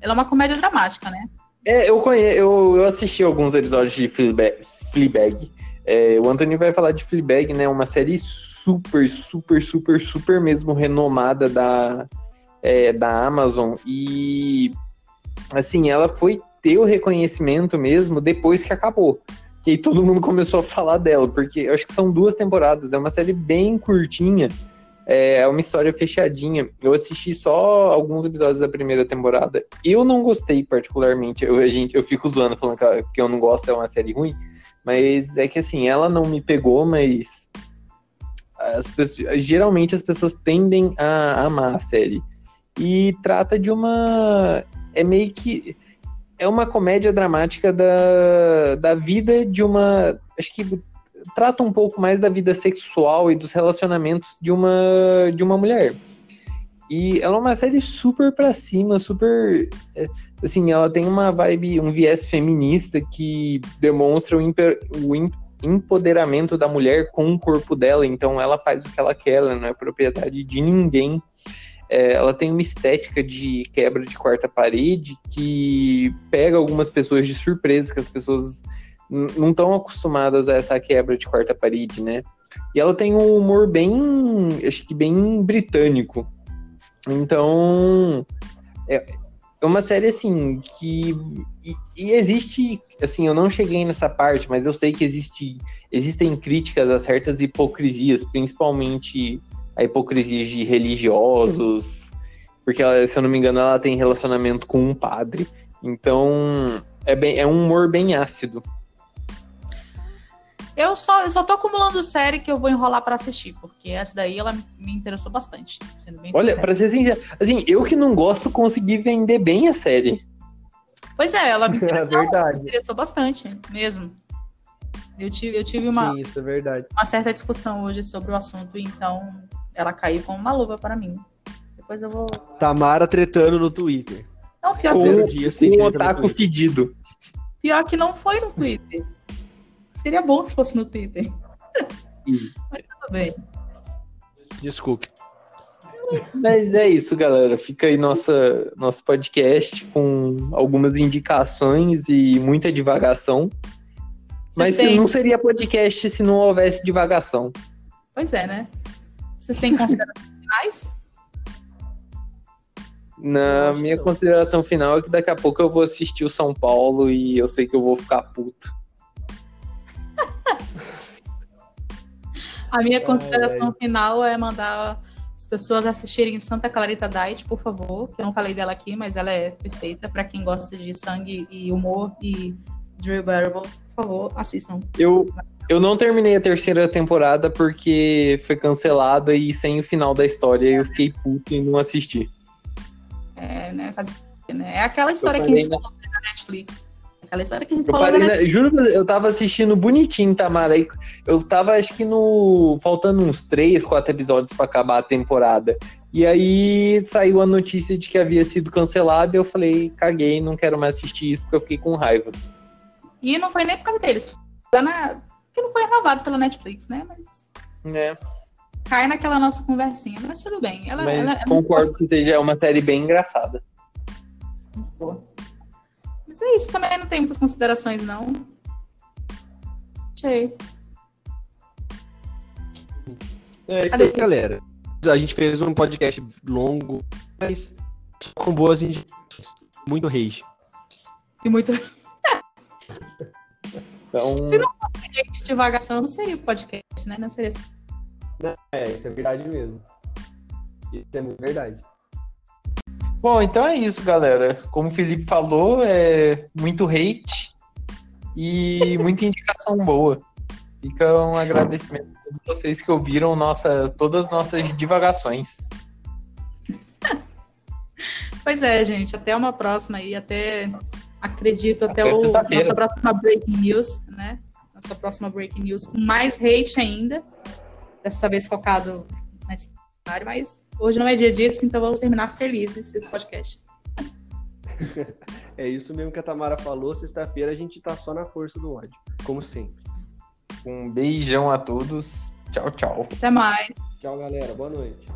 ela é uma comédia dramática, né? É, eu conheço, eu, eu assisti alguns episódios de Fleabag. Fleabag. É, o Anthony vai falar de Fleabag, né? Uma série super, super, super, super mesmo renomada da, é, da Amazon. E assim, ela foi ter o reconhecimento mesmo depois que acabou. Aí todo mundo começou a falar dela, porque eu acho que são duas temporadas, é uma série bem curtinha, é uma história fechadinha. Eu assisti só alguns episódios da primeira temporada. Eu não gostei particularmente. Eu, a gente, eu fico zoando falando que eu não gosto, é uma série ruim. Mas é que assim, ela não me pegou, mas as pessoas- geralmente as pessoas tendem a amar a série. E trata de uma. É meio que. É uma comédia dramática da, da vida de uma. Acho que trata um pouco mais da vida sexual e dos relacionamentos de uma, de uma mulher. E ela é uma série super pra cima, super. é, Assim, ela tem uma vibe, um viés feminista que demonstra o, imper- o em- empoderamento da mulher com o corpo dela. Então, ela faz o que ela quer, ela não é propriedade de ninguém. É, ela tem uma estética de quebra de quarta parede que pega algumas pessoas de surpresa, que as pessoas não estão acostumadas a essa quebra de quarta parede, né? E ela tem um humor bem, acho que bem britânico. Então, é, é uma série assim que e, e existe, assim, eu não cheguei nessa parte, mas eu sei que existe, existem críticas a certas hipocrisias, principalmente a hipocrisia de religiosos, porque ela, se eu não me engano, ela tem relacionamento com um padre. Então, é bem, é um humor bem ácido. Eu só, eu só tô acumulando série que eu vou enrolar pra assistir, porque essa daí ela me interessou bastante, sendo bem Olha, sincera. pra ser sincero, assim, eu que não gosto consegui vender bem a série. Pois é, ela me É interessou, verdade. me interessou bastante, mesmo. Eu tive, eu tive uma, Sim, isso é verdade. uma certa discussão hoje sobre o assunto, então ela caiu como uma luva para mim. Depois eu vou. Tamara tretando no Twitter. Não, pior, Com- que, dia sem Um otaku fedido. pior que não foi no Twitter. Seria bom se fosse no Twitter. Mas tudo bem. Desculpe. Mas é isso, galera. Fica aí nossa, nosso podcast com algumas indicações e muita divagação. Mas Vocês se têm- não seria podcast se não houvesse divagação. Pois é, né? Vocês têm considerações finais? Na minha consideração final é que daqui a pouco eu vou assistir o São Paulo e eu sei que eu vou ficar puto. A minha consideração final é mandar as pessoas assistirem Santa Clarita Diet, por favor. Que eu não falei dela aqui, mas ela é perfeita para quem gosta de sangue e humor e Drew Barrymore. Por favor, assistam. Eu, eu não terminei a terceira temporada porque foi cancelada e sem o final da história eu fiquei puto e não assisti. É, né, faz- né? é aquela história que a gente falou na Netflix. Aquela história que a gente Eu, falou da na- juro, eu tava assistindo bonitinho, Tamara. Eu tava, acho que no. Faltando uns três, quatro episódios pra acabar a temporada. E aí saiu a notícia de que havia sido cancelado. E eu falei, caguei, não quero mais assistir isso porque eu fiquei com raiva. E não foi nem por causa deles. Lá na- Porque não foi renovado pela Netflix, né? Mas É, cai naquela nossa conversinha. Mas tudo bem. Ela, mas ela, ela concordo que seja uma série bem engraçada. Mas é isso, também não tem muitas considerações, não. Sei. É isso aí, galera. A gente fez um podcast longo, mas com boas indicações. Muito rage. E muito Então, Se não gente divagação, não seria o podcast, né? Não seria. É, isso é verdade mesmo. Isso é muito verdade. Bom, então é isso, galera. Como o Felipe falou, é muito hate e muita indicação boa. Fica um agradecimento a todos vocês que ouviram nossa, todas as nossas divagações. Pois é, gente. Até uma próxima aí. Até. Acredito, até, Até o nossa próxima breaking news, né? Nossa próxima breaking news com mais hate ainda. Dessa vez focado na história, mas hoje não é dia disso, então vamos terminar felizes esse podcast. É isso mesmo que a Tamara falou. Sexta-feira a gente tá só na força do ódio, como sempre. Um beijão a todos. Tchau, tchau. Até mais. Tchau, galera. Boa noite.